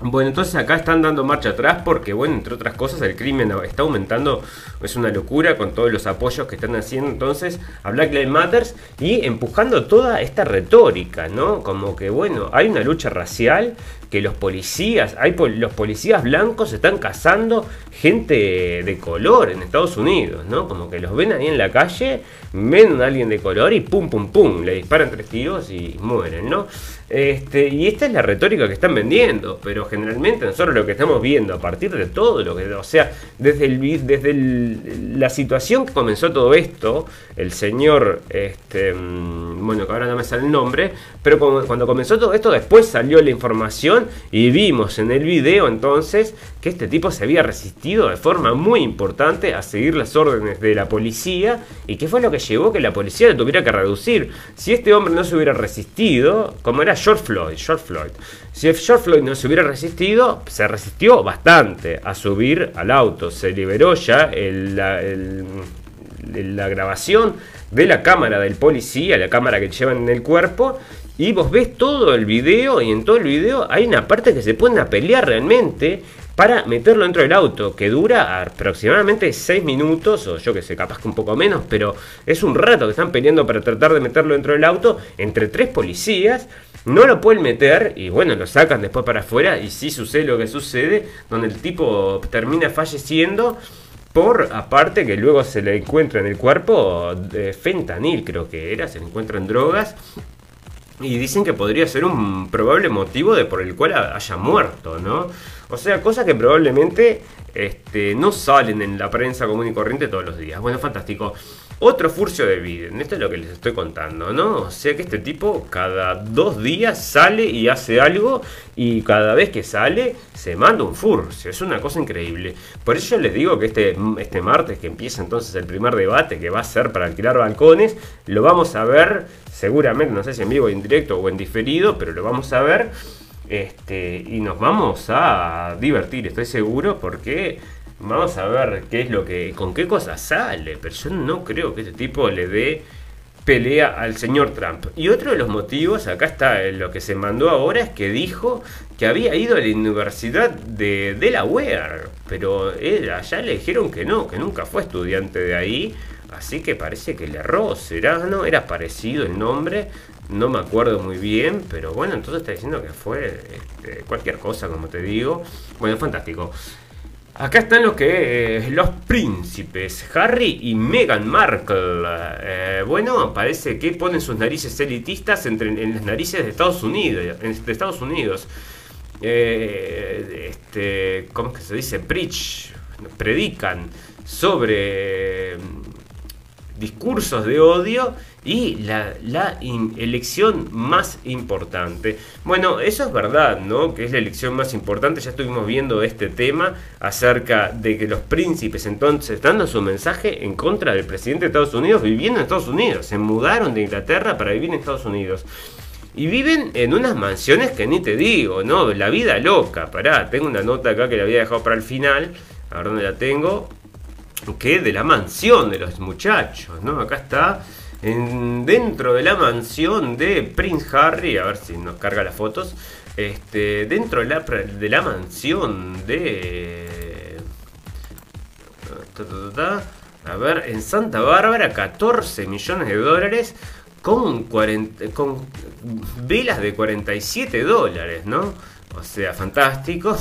B: Bueno, entonces acá están dando marcha atrás porque, bueno, entre otras cosas, el crimen está aumentando, es una locura con todos los apoyos que están haciendo entonces a Black Lives Matter y empujando toda esta retórica, ¿no? Como que, bueno, hay una lucha racial que los policías, hay pol- los policías blancos están cazando gente de color en Estados Unidos, ¿no? Como que los ven ahí en la calle, ven a alguien de color y pum, pum, pum, le disparan tres tiros y mueren, ¿no? Este, y esta es la retórica que están vendiendo, pero generalmente nosotros lo que estamos viendo a partir de todo lo que, o sea, desde, el, desde la situación que comenzó todo esto, el señor, este, mm, bueno, que ahora no me sale el nombre, pero cuando comenzó todo esto, después salió la información y vimos en el video entonces que este tipo se había resistido de forma muy importante a seguir las órdenes de la policía y que fue lo que llevó que la policía le tuviera que reducir. Si este hombre no se hubiera resistido, como era George Floyd, George Floyd, si George Floyd no se hubiera resistido, se resistió bastante a subir al auto, se liberó ya la grabación de la cámara del policía, la cámara que llevan en el cuerpo, y vos ves todo el video y en todo el video hay una parte que se ponen a pelear realmente para meterlo dentro del auto, que dura aproximadamente 6 minutos, o yo que sé, capaz que un poco menos, pero es un rato que están peleando para tratar de meterlo dentro del auto entre tres policías. No lo pueden meter y bueno, lo sacan después para afuera y sí sucede lo que sucede, donde el tipo termina falleciendo por aparte que luego se le encuentra en el cuerpo fentanil, creo que era, se le encuentran drogas y dicen que podría ser un probable motivo de por el cual haya muerto, ¿no? O sea, cosas que probablemente este, no salen en la prensa común y corriente todos los días. Bueno, fantástico. Otro furcio de Biden, esto es lo que les estoy contando, ¿no? O sea que este tipo cada dos días sale y hace algo y cada vez que sale se manda un furcio, es una cosa increíble. Por eso yo les digo que este, este martes que empieza entonces el primer debate que va a ser para alquilar balcones, lo vamos a ver seguramente, no sé si en vivo, en directo o en diferido, pero lo vamos a ver. Este, y nos vamos a divertir, estoy seguro, porque Vamos a ver qué es lo que. con qué cosa sale. Pero yo no creo que este tipo le dé pelea al señor Trump. Y otro de los motivos, acá está lo que se mandó ahora, es que dijo que había ido a la Universidad de Delaware. Pero él, allá le dijeron que no, que nunca fue estudiante de ahí. Así que parece que le erró. ¿Será? ¿No? Era parecido el nombre. No me acuerdo muy bien. Pero bueno, entonces está diciendo que fue este, cualquier cosa, como te digo. Bueno, fantástico. Acá están los que eh, los príncipes Harry y Meghan Markle. Eh, bueno, parece que ponen sus narices elitistas entre, en las narices de Estados Unidos. De Estados Unidos. Eh, este, ¿cómo que se dice? Preach, predican sobre mm, discursos de odio y la, elección más importante. Bueno, eso es verdad, ¿no? Que es la elección más importante. Ya estuvimos viendo este tema acerca de que los príncipes entonces dando su mensaje en contra del presidente de Estados Unidos viviendo en Estados Unidos. Se mudaron de Inglaterra para vivir en Estados Unidos. Y viven en unas mansiones que ni te digo, ¿no? La vida loca. Pará, tengo una nota acá que la había dejado para el final. A ver dónde la tengo. Que de la mansión de los muchachos, ¿no? Acá está en, dentro de la mansión de Prince Harry, a ver si nos carga las fotos, este, dentro de la, de la mansión de... A ver, en Santa Bárbara, 14 millones de dólares con, 40, con velas de 47 dólares, ¿no? O sea, fantástico.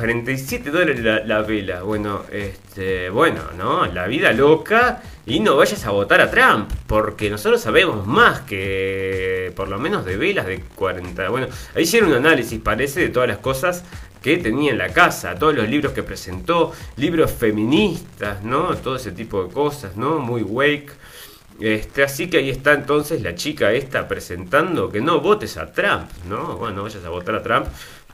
B: 47 dólares la, la, vela. Bueno, este, bueno, ¿no? La vida loca y no vayas a votar a Trump, porque nosotros sabemos más que por lo menos de velas de 40. Bueno, ahí hicieron un análisis, parece, de todas las cosas que tenía en la casa, todos los libros que presentó, libros feministas, ¿no? Todo ese tipo de cosas, ¿no? Muy wake. Este, así que ahí está entonces la chica esta presentando que no votes a Trump, ¿no? Bueno, no vayas a votar a Trump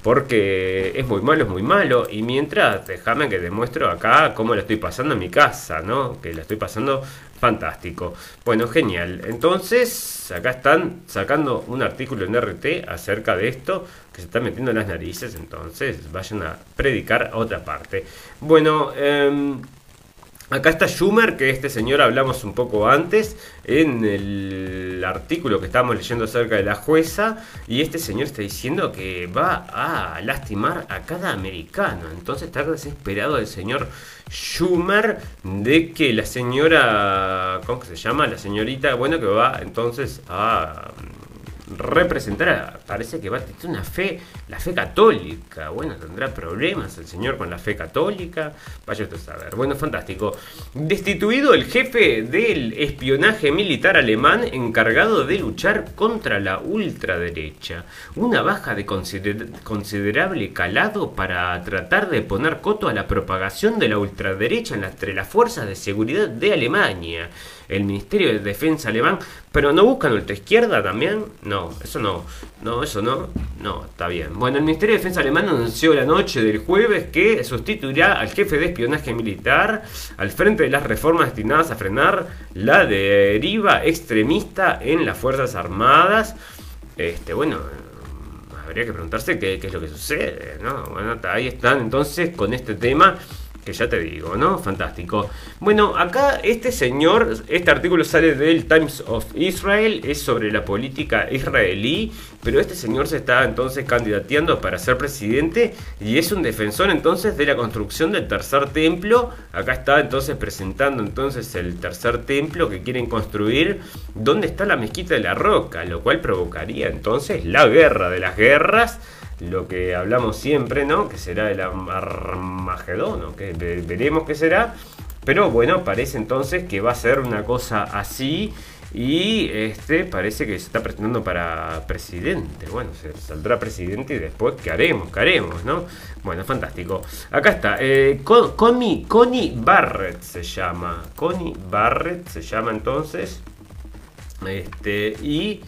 B: porque es muy malo, es muy malo. Y mientras, déjame que demuestro acá cómo lo estoy pasando en mi casa, ¿no? Que la estoy pasando fantástico. Bueno, genial. Entonces, acá están sacando un artículo en RT acerca de esto, que se está metiendo en las narices. Entonces, vayan a predicar otra parte. Bueno, eh, Acá está Schumer, que este señor hablamos un poco antes en el artículo que estábamos leyendo acerca de la jueza, y este señor está diciendo que va a lastimar a cada americano. Entonces está desesperado el señor Schumer de que la señora, ¿cómo se llama? La señorita, bueno, que va entonces a representar, parece que va a tener una fe, la fe católica. Bueno, tendrá problemas el señor con la fe católica. Vaya usted a saber. Bueno, fantástico. Destituido el jefe del espionaje militar alemán encargado de luchar contra la ultraderecha. Una baja de considerable calado para tratar de poner coto a la propagación de la ultraderecha entre las fuerzas de seguridad de Alemania el Ministerio de Defensa alemán, pero no buscan ultraizquierda también? No, eso no, no, eso no, no, está bien. Bueno, el Ministerio de Defensa alemán anunció la noche del jueves que sustituirá al jefe de espionaje militar al frente de las reformas destinadas a frenar la deriva extremista en las Fuerzas Armadas. Este, bueno, habría que preguntarse qué, es lo que sucede, ¿no? Bueno, ahí están entonces con este tema que ya te digo, ¿no? Fantástico. Bueno, acá este señor, este artículo sale del Times of Israel, es sobre la política israelí, pero este señor se está entonces candidateando para ser presidente y es un defensor entonces de la construcción del tercer templo. Acá está entonces presentando entonces el tercer templo que quieren construir, donde está la mezquita de la roca, lo cual provocaría entonces la guerra de las guerras lo que hablamos siempre, ¿no? Que será el Armagedón, que veremos qué será. Pero bueno, parece entonces que va a ser una cosa así. Y este parece que se está presentando para presidente. Bueno, se saldrá presidente y después ¿qué haremos? ¿Qué haremos? ¿No? Bueno, fantástico. Acá está. Eh, Connie, Connie Barrett se llama. Connie Barrett se llama entonces. Este. Y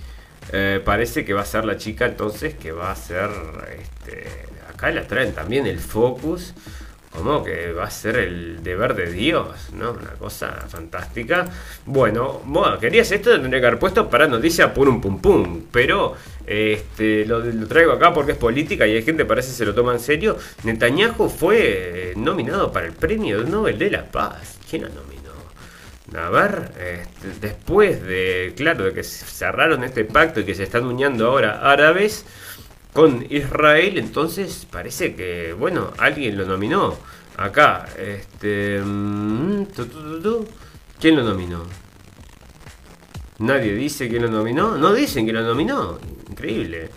B: eh, parece que va a ser la chica entonces que va a ser. Este, acá la traen también el focus. Como que va a ser el deber de Dios, ¿no? Una cosa fantástica. Bueno, bueno querías esto, tendría que haber puesto para noticia pum pum pum. Pero este, lo, traigo acá porque es política y hay gente parece que se lo toma en serio. Netanyahu fue nominado para el premio Nobel de la Paz. ¿Quién ha nominado? A ver, este, después de, claro, de que cerraron este pacto y que se están uniendo ahora árabes con Israel, entonces parece que, bueno, alguien lo nominó. Acá, este... Mm, ¿Quién lo nominó? Nadie dice quién lo nominó. No dicen que lo nominó. Increíble.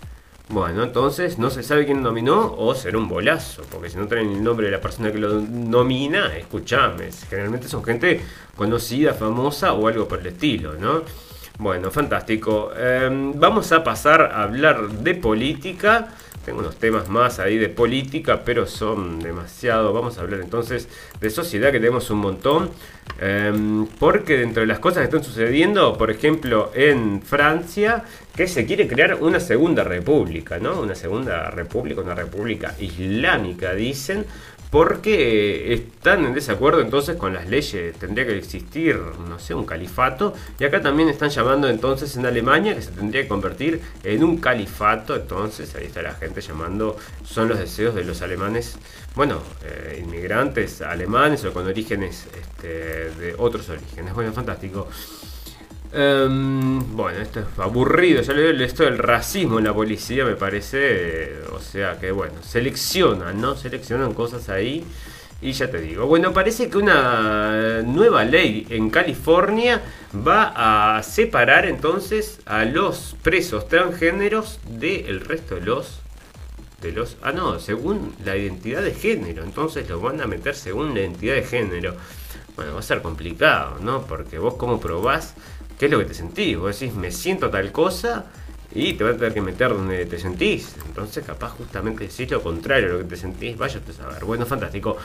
B: Bueno, entonces no se sabe quién nominó o será un bolazo, porque si no traen el nombre de la persona que lo nomina, escúchame, generalmente son gente conocida, famosa o algo por el estilo, ¿no? Bueno, fantástico. Em, vamos a pasar a hablar de política. Tengo unos temas más ahí de política, pero son demasiado. Vamos a hablar entonces de sociedad, que tenemos un montón. Em, porque dentro de las cosas que están sucediendo, por ejemplo, en Francia, que se quiere crear una segunda república, ¿no? Una segunda república, una república islámica, dicen porque están en desacuerdo entonces con las leyes. Tendría que existir, no sé, un califato. Y acá también están llamando entonces en Alemania que se tendría que convertir en un califato. Entonces ahí está la gente llamando, son los deseos de los alemanes, bueno, eh, inmigrantes alemanes o con orígenes este, de otros orígenes. Bueno, fantástico. Em, bueno, esto es aburrido. Ya le esto del racismo en la policía, me parece. o sea que, bueno, seleccionan, ¿no? Seleccionan cosas ahí. Y ya te digo, bueno, parece que una nueva ley en California va a separar entonces a los presos transgéneros del resto de los de los ah no, según la identidad de género, entonces lo van a meter según la identidad de género. Bueno, va a ser complicado, ¿no? Porque vos cómo probás ¿Qué es lo que te sentís? Vos decís, me siento tal cosa y te vas a tener que meter donde te sentís. Entonces, capaz justamente decís lo contrario a lo que te sentís. Vaya a saber. Bueno, fantástico.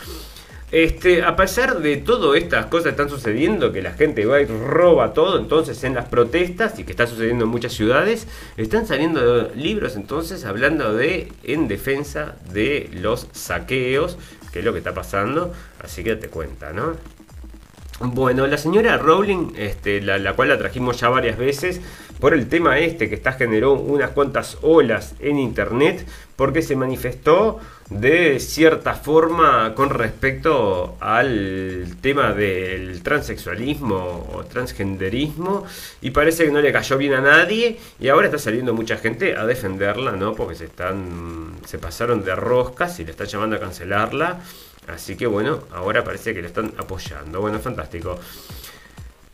B: Este, a pesar de todas estas cosas que están sucediendo, que la gente va y roba todo, entonces en las protestas y que está sucediendo en muchas ciudades, están saliendo libros entonces hablando de en defensa de los saqueos, que es lo que está pasando, así que te cuenta, ¿no? Bueno, la señora Rowling, este, la, cual la trajimos ya varias veces, por el tema este que está generó unas cuantas olas en internet, porque se manifestó de cierta forma con respecto al tema del transexualismo o transgenderismo, y parece que no le cayó bien a nadie, y ahora está saliendo mucha gente a defenderla, ¿no? Porque se están. se pasaron de roscas y le están llamando a cancelarla. Así que bueno, ahora parece que le están apoyando. Bueno, fantástico.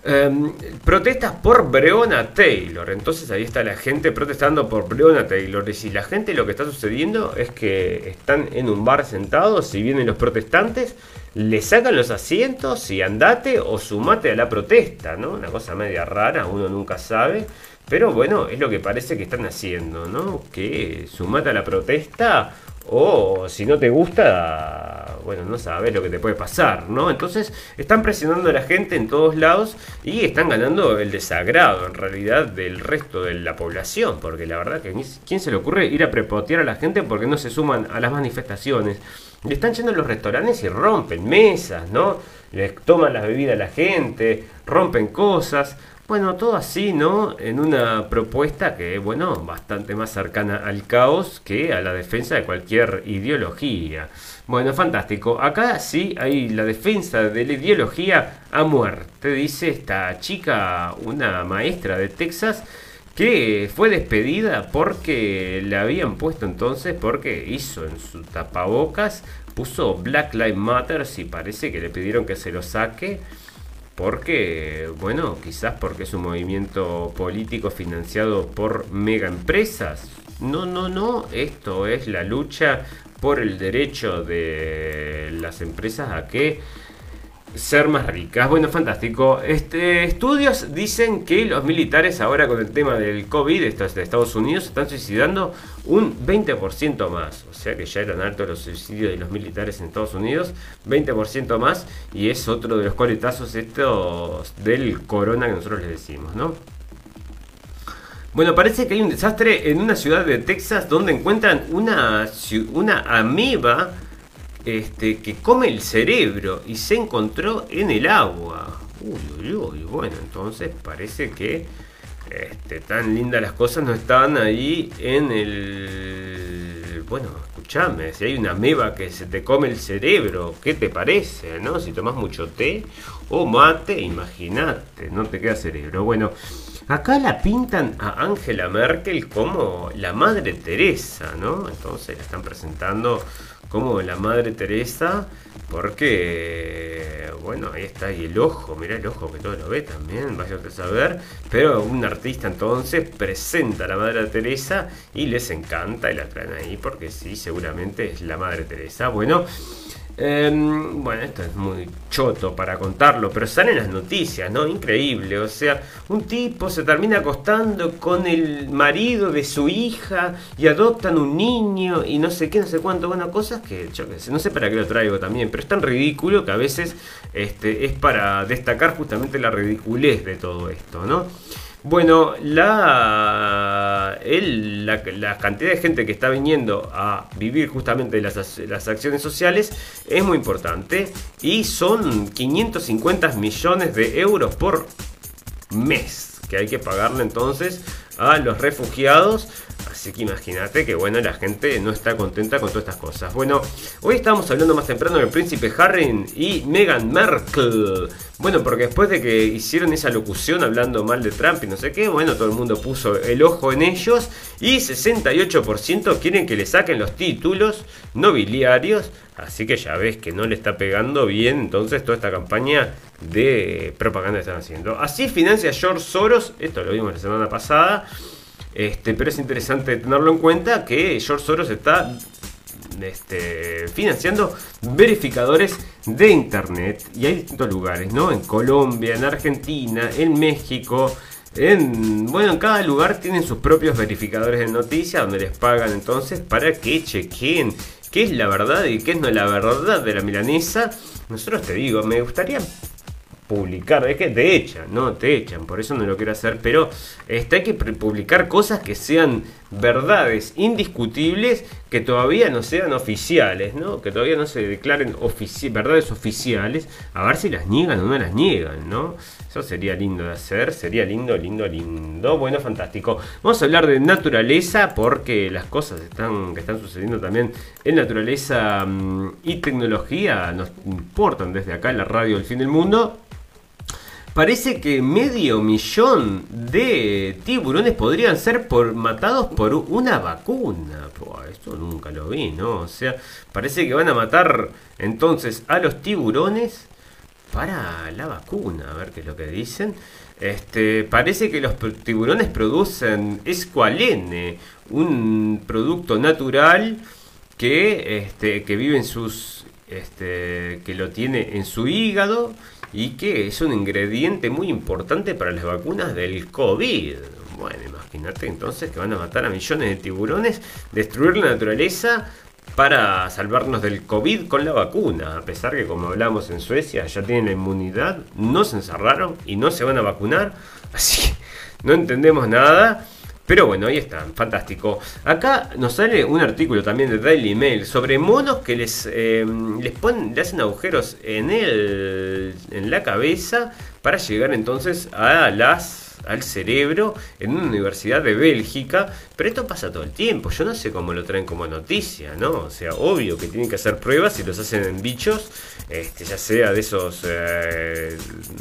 B: Em, protestas por Breonna Taylor. Entonces ahí está la gente protestando por Breonna Taylor. Y si la gente lo que está sucediendo es que están en un bar sentados y vienen los protestantes, le sacan los asientos y andate o sumate a la protesta, ¿no? Una cosa media rara, uno nunca sabe. Pero bueno, es lo que parece que están haciendo, ¿no? Que sumate a la protesta o si no te gusta, bueno, no sabes lo que te puede pasar, ¿no? Entonces están presionando a la gente en todos lados y están ganando el desagrado en realidad del resto de la población, porque la verdad que ¿quién se le ocurre ir a prepotear a la gente porque no se suman a las manifestaciones? Le están yendo a los restaurantes y rompen mesas, ¿no? Les toman las bebidas a la gente, rompen cosas. Bueno, todo así, ¿no? En una propuesta que, bueno, bastante más cercana al caos que a la defensa de cualquier ideología. Bueno, fantástico. Acá sí hay la defensa de la ideología a muerte, dice esta chica, una maestra de Texas, que fue despedida porque le habían puesto entonces, porque hizo en su tapabocas, puso Black Lives Matter y parece que le pidieron que se lo saque porque, bueno, quizás porque es un movimiento político financiado por mega empresas. No, no, no, esto es la lucha por el derecho de las empresas a que ser más ricas. Bueno, fantástico. Este, estudios dicen que los militares ahora con el tema del COVID estos de Estados Unidos están suicidando un 20% más. O sea que ya eran altos los suicidios de los militares en Estados Unidos, 20% más. Y es otro de los coletazos estos del corona que nosotros les decimos, ¿no? Bueno, parece que hay un desastre en una ciudad de Texas donde encuentran una, una ameba este, que come el cerebro y se encontró en el agua. Uy, uy, uy. Bueno, entonces parece que este, tan lindas las cosas no estaban ahí en el... Bueno, escúchame, si hay una meba que se te come el cerebro, ¿qué te parece? ¿No? Si tomas mucho té o mate, imagínate, no te queda cerebro. Bueno, acá la pintan a Angela Merkel como la Madre Teresa, ¿no? Entonces la están presentando como la Madre Teresa, porque, bueno, ahí está, y el ojo, mirá el ojo que todo lo ve también, vaya a saber, pero un artista entonces presenta a la Madre Teresa y les encanta y la traen ahí, porque sí, seguramente es la Madre Teresa. Bueno, Em, bueno, esto es muy choto para contarlo, pero salen las noticias, ¿no? Increíble. O sea, un tipo se termina acostando con el marido de su hija y adoptan un niño y no sé qué, no sé cuánto. Bueno, cosas que yo no sé para qué lo traigo también, pero es tan ridículo que a veces este, es para destacar justamente la ridiculez de todo esto, ¿no? Bueno, la, la, cantidad de gente que está viniendo a vivir justamente las, las acciones sociales es muy importante y son 550 millones de euros por mes que hay que pagarle entonces a los refugiados Así que imagínate que bueno, la gente no está contenta con todas estas cosas. Bueno, hoy estamos hablando más temprano del príncipe Harry y Meghan Merkel. Bueno, porque después de que hicieron esa locución hablando mal de Trump y no sé qué, bueno, todo el mundo puso el ojo en ellos y 68% quieren que le saquen los títulos nobiliarios. Así que ya ves que no le está pegando bien entonces toda esta campaña de propaganda que están haciendo. Así financia George Soros, esto lo vimos la semana pasada. Este, pero es interesante tenerlo en cuenta que George Soros está este, financiando verificadores de internet y hay distintos lugares, ¿no? En Colombia, en Argentina, en México. En, bueno, en cada lugar tienen sus propios verificadores de noticias donde les pagan entonces para que chequen qué es la verdad y qué es no la verdad de la milanesa. Nosotros te digo, me gustaría publicar, es que te echan, no te echan, por eso no lo quiero hacer, pero este, hay que publicar cosas que sean verdades indiscutibles que todavía no sean oficiales, ¿no? que todavía no se declaren verdades oficiales, a ver si las niegan o no las niegan, ¿no? Eso sería lindo de hacer, sería lindo, lindo, lindo. Bueno, fantástico. Vamos a hablar de naturaleza porque las cosas están, que están sucediendo también en naturaleza mm, y tecnología nos importan desde acá en la radio del fin del mundo. Parece que medio millón de tiburones podrían ser por, matados por una vacuna. esto nunca lo vi, ¿no? O sea, parece que van a matar entonces a los tiburones para la vacuna, a ver qué es lo que dicen. Este, parece que los tiburones producen escualene, un producto natural que, este, que vive en sus, este, que lo tiene en su hígado y que es un ingrediente muy importante para las vacunas del COVID. Bueno, imagínate entonces que van a matar a millones de tiburones, destruir la naturaleza para salvarnos del COVID con la vacuna. A pesar que, como hablamos en Suecia, ya tienen la inmunidad, no se encerraron y no se van a vacunar. Así que no entendemos nada. Pero bueno, ahí están, fantástico. Acá nos sale un artículo también de Daily Mail sobre monos que les, eh, les ponen, le hacen agujeros en, el, en la cabeza para llegar entonces a las al cerebro en una universidad de Bélgica, pero esto pasa todo el tiempo, yo no sé cómo lo traen como noticia, ¿no? O sea, obvio que tienen que hacer pruebas y los hacen en bichos, este, ya sea de esos, eh,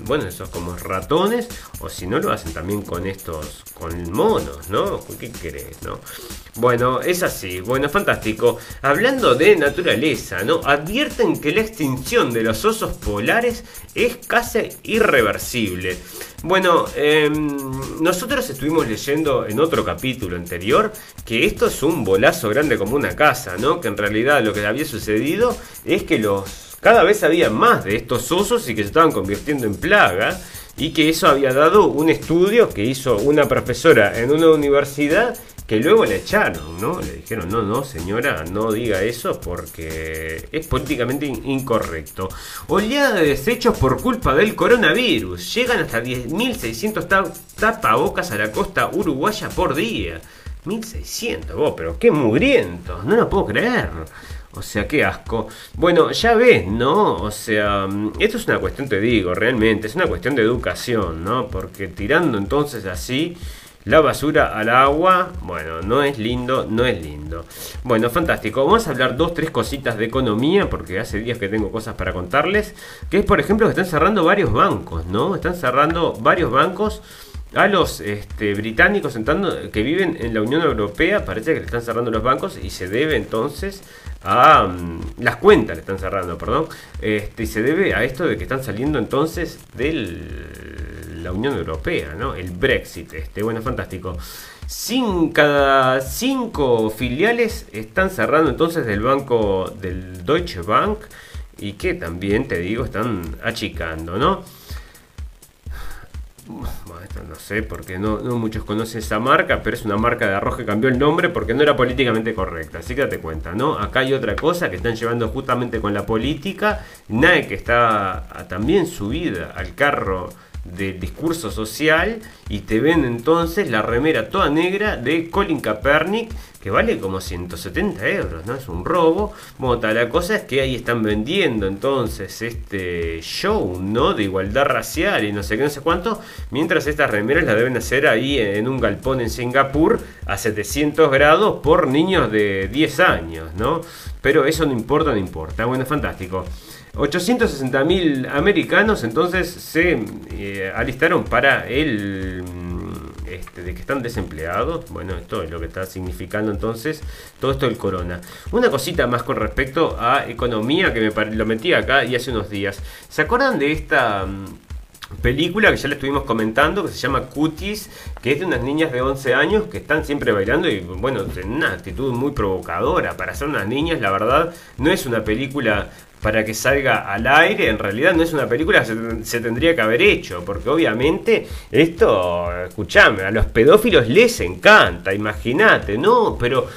B: bueno, esos como ratones, o si no lo hacen también con estos, con monos, ¿no? ¿Qué querés, no? Bueno, es así, bueno, fantástico. Hablando de naturaleza, ¿no? Advierten que la extinción de los osos polares es casi irreversible. Bueno, em, nosotros estuvimos leyendo en otro capítulo anterior que esto es un bolazo grande como una casa, ¿no? Que en realidad lo que había sucedido es que los cada vez había más de estos osos y que se estaban convirtiendo en plaga y que eso había dado un estudio que hizo una profesora en una universidad que luego le echaron, ¿no? Le dijeron, no, no, señora, no diga eso porque es políticamente incorrecto. Oleada de desechos por culpa del coronavirus. Llegan hasta 10.600 tapabocas a la costa uruguaya por día. 1.600, vos, pero qué mugrientos, no lo puedo creer. O sea, qué asco. Bueno, ya ves, ¿no? O sea, esto es una cuestión, te digo, realmente, es una cuestión de educación, ¿no? Porque tirando entonces así la basura al agua, bueno, no es lindo, no es lindo. Bueno, fantástico. Vamos a hablar dos, tres cositas de economía, porque hace días que tengo cosas para contarles. Que es, por ejemplo, que están cerrando varios bancos, ¿no? Están cerrando varios bancos a los este, británicos entrando, que viven en la Unión Europea. Parece que le están cerrando los bancos y se debe entonces a mm, las cuentas le están cerrando, perdón, este, y se debe a esto de que están saliendo entonces de la Unión Europea, ¿no? El Brexit, este, bueno, fantástico. Cada cinco filiales están cerrando entonces del banco del Deutsche Bank y que también, te digo, están achicando, ¿no? No sé, porque no, no, muchos conocen esa marca, pero es una marca de arroz que cambió el nombre porque no era políticamente correcta. Así que date cuenta, ¿no? Acá hay otra cosa que están llevando justamente con la política. Que está también subida al carro del discurso social y te ven entonces la remera toda negra de Colin Kaepernick que vale como 170 euros, ¿no? Es un robo. Bueno, la cosa es que ahí están vendiendo entonces este show, ¿no? De igualdad racial y no sé qué, no sé cuánto, mientras estas remeras las deben hacer ahí en un galpón en Singapur a 700 grados por niños de 10 años, ¿no? Pero eso no importa, no importa. Bueno, fantástico. 860.000 americanos entonces se eh, alistaron para el este, de que están desempleados. Bueno, esto es lo que está significando entonces todo esto del corona. Una cosita más con respecto a economía que me lo metí acá y hace unos días. ¿Se acuerdan de esta mm, película que ya le estuvimos comentando, que se llama Cuties, que es de unas niñas de 11 años que están siempre bailando y bueno, tienen una actitud muy provocadora. Para ser unas niñas, la verdad, no es una película para que salga al aire, en realidad no es una película que se, tendría que haber hecho, porque obviamente esto, escuchame, a los pedófilos les encanta, imagínate, ¿no? Pero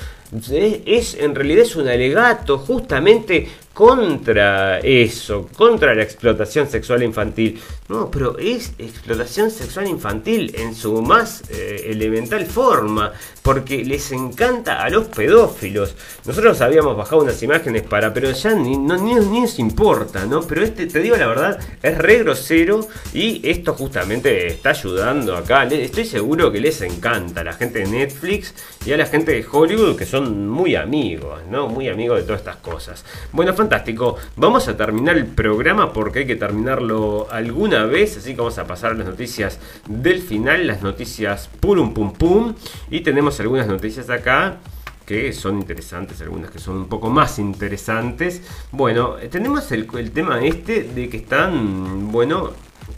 B: es, en realidad es un alegato justamente contra eso, contra la explotación sexual infantil. No, pero es explotación sexual infantil en su más eh, elemental forma, porque les encanta a los pedófilos. Nosotros habíamos bajado unas imágenes para, pero ya ni, no, ni, ni importa, ¿no? Pero este, te digo la verdad, es re grosero y esto justamente está ayudando acá. Estoy seguro que les encanta a la gente de Netflix y a la gente de Hollywood, que son muy amigos, ¿no? Muy amigos de todas estas cosas. Bueno, fantástico. Vamos a terminar el programa porque hay que terminarlo alguna vez. Así que vamos a pasar a las noticias del final, las noticias purum pum pum. Y tenemos algunas noticias acá que son interesantes, algunas que son un poco más interesantes. Bueno, tenemos el, el tema este de que están, bueno,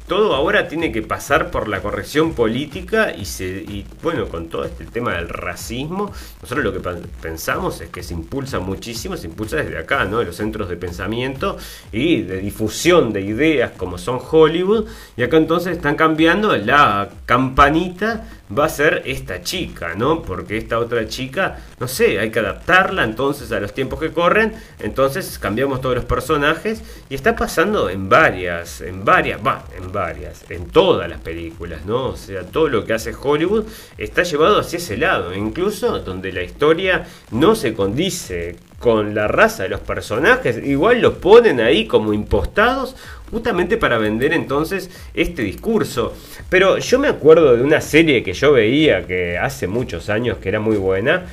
B: todo ahora tiene que pasar por la corrección política y, se, y bueno, con todo este tema del racismo, nosotros lo que pensamos es que se impulsa muchísimo, se impulsa desde acá, ¿no? De los centros de pensamiento y de difusión de ideas como son Hollywood, y acá entonces están cambiando la campanita va a ser esta chica, ¿no? Porque esta otra chica, no sé, hay que adaptarla entonces a los tiempos que corren, entonces cambiamos todos los personajes y está pasando en varias, en varias, va, en varias, en todas las películas, ¿no? O sea, todo lo que hace Hollywood está llevado hacia ese lado, incluso donde la historia no se condice con la raza de los personajes, igual los ponen ahí como impostados justamente para vender entonces este discurso. Pero yo me acuerdo de una serie que yo veía que hace muchos años que era muy buena,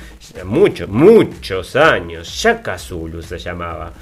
B: muchos, muchos años, Shaka Zulu se llamaba.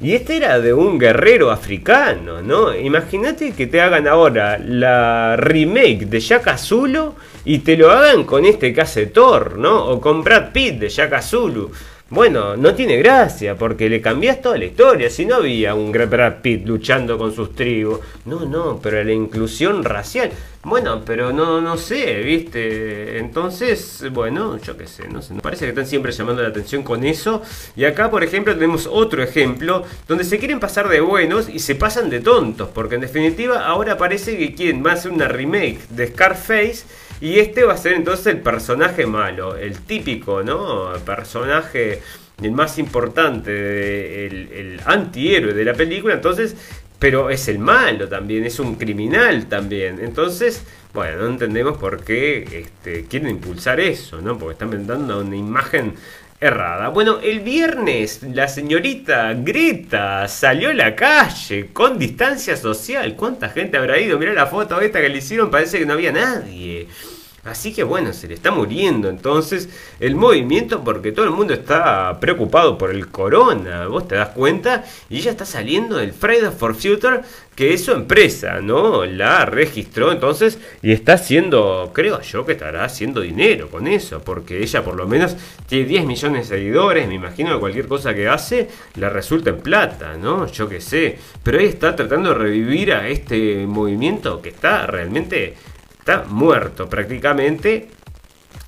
B: Y este era de un guerrero africano, ¿no? Imagínate que te hagan ahora la remake de Shaka Zulu y te lo hagan con este Thor, ¿no? O con Brad Pitt de Shaka Zulu. Bueno, no tiene gracia porque le cambias toda la historia. Si no había un Brad Pitt luchando con sus tribus. No, no, pero la inclusión racial. Bueno, pero no, no sé, ¿viste? Entonces, bueno, yo qué sé, no sé. Parece que están siempre llamando la atención con eso. Y acá, por ejemplo, tenemos otro ejemplo donde se quieren pasar de buenos y se pasan de tontos. Porque en definitiva, ahora parece que quieren más una remake de Scarface y este va a ser entonces el personaje malo, el típico, ¿no? personaje, el más importante, el, antihéroe de la película. Entonces, pero es el malo también, es un criminal también. Entonces, bueno, no entendemos por qué este, quieren impulsar eso, ¿no? Porque están dando una imagen errada. Bueno, el viernes la señorita Greta salió a la calle con distancia social. ¿Cuánta gente habrá ido? Mirá la foto esta que le hicieron, parece que no había nadie. Así que bueno, se le está muriendo entonces el movimiento porque todo el mundo está preocupado por el corona, vos te das cuenta, y ella está saliendo del Friday for Future, que es su empresa, ¿no? La registró entonces y está haciendo, creo yo que estará haciendo dinero con eso, porque ella por lo menos tiene 10 millones de seguidores, me imagino que cualquier cosa que hace le resulta en plata, ¿no? Yo qué sé, pero ella está tratando de revivir a este movimiento que está realmente está muerto prácticamente.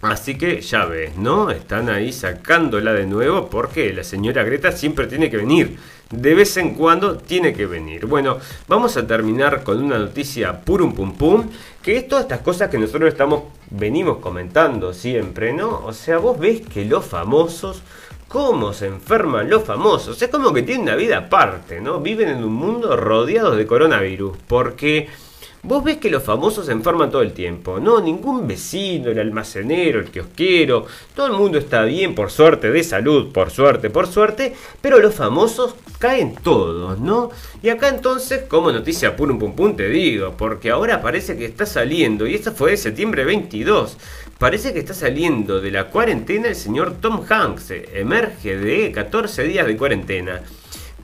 B: Así que ya ves, ¿no? Están ahí sacándola de nuevo porque la señora Greta siempre tiene que venir. De vez en cuando tiene que venir. Bueno, vamos a terminar con una noticia purum pum pum. Que es todas estas cosas que nosotros estamos, venimos comentando siempre, ¿no? O sea, vos ves que los famosos cómo se enferman los famosos. Es como que tienen una vida aparte, ¿no? Viven en un mundo rodeados de coronavirus. Porque Vos ves que los famosos se enferman todo el tiempo. No, ningún vecino, el almacenero, el kiosquero, todo el mundo está bien, por suerte, de salud, por suerte, por suerte, pero los famosos caen todos, ¿no? Y acá entonces, como noticia pum pum pum te digo, porque ahora parece que está saliendo, y esto fue de septiembre 22, parece que está saliendo de la cuarentena el señor Tom Hanks, emerge de 14 días de cuarentena.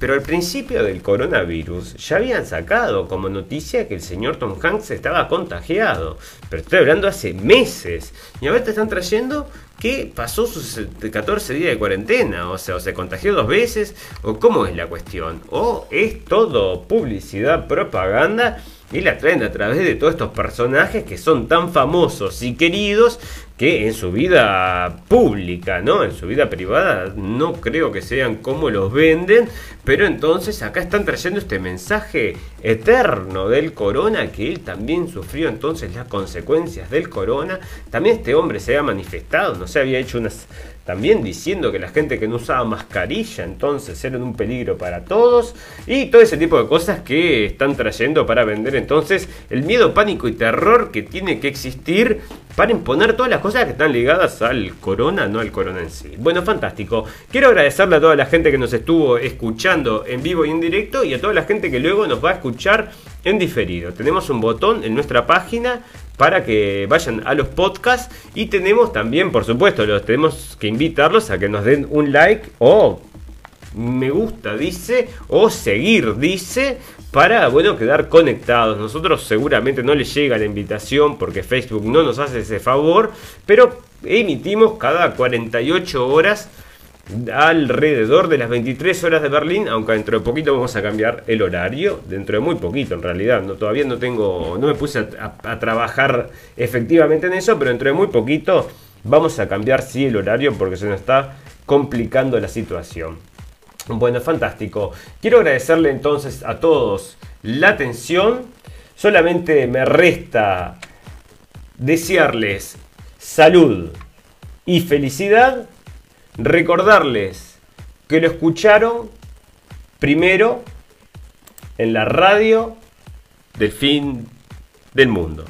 B: Pero al principio del coronavirus ya habían sacado como noticia que el señor Tom Hanks estaba contagiado. Pero estoy hablando hace meses. Y ahora te están trayendo que pasó sus 14 días de cuarentena. O sea, o se contagió dos veces. O cómo es la cuestión. O es todo publicidad, propaganda. Y la traen a través de todos estos personajes que son tan famosos y queridos que en su vida pública, ¿no? En su vida privada no creo que sean como los venden, pero entonces acá están trayendo este mensaje eterno del corona, que él también sufrió entonces las consecuencias del corona. También este hombre se había manifestado, no se había hecho unas también diciendo que la gente que no usaba mascarilla entonces era un peligro para todos y todo ese tipo de cosas que están trayendo para vender entonces el miedo, pánico y terror que tiene que existir para imponer todas las cosas que están ligadas al corona, no al corona en sí. Bueno, fantástico. Quiero agradecerle a toda la gente que nos estuvo escuchando en vivo y en directo y a toda la gente que luego nos va a escuchar en diferido. Tenemos un botón en nuestra página para que vayan a los podcasts y tenemos también, por supuesto, los tenemos que invitarlos a que nos den un like o me gusta, dice, o seguir, dice, para, bueno, quedar conectados. Nosotros seguramente no les llega la invitación porque Facebook no nos hace ese favor, pero emitimos cada 48 horas alrededor de las 23 horas de Berlín, aunque dentro de poquito vamos a cambiar el horario, dentro de muy poquito en realidad, no, todavía no tengo, no me puse a, a trabajar efectivamente en eso, pero dentro de muy poquito vamos a cambiar sí el horario porque se nos está complicando la situación. Bueno, fantástico. Quiero agradecerle entonces a todos la atención. Solamente me resta desearles salud y felicidad Recordarles que lo escucharon primero en la radio del fin del mundo.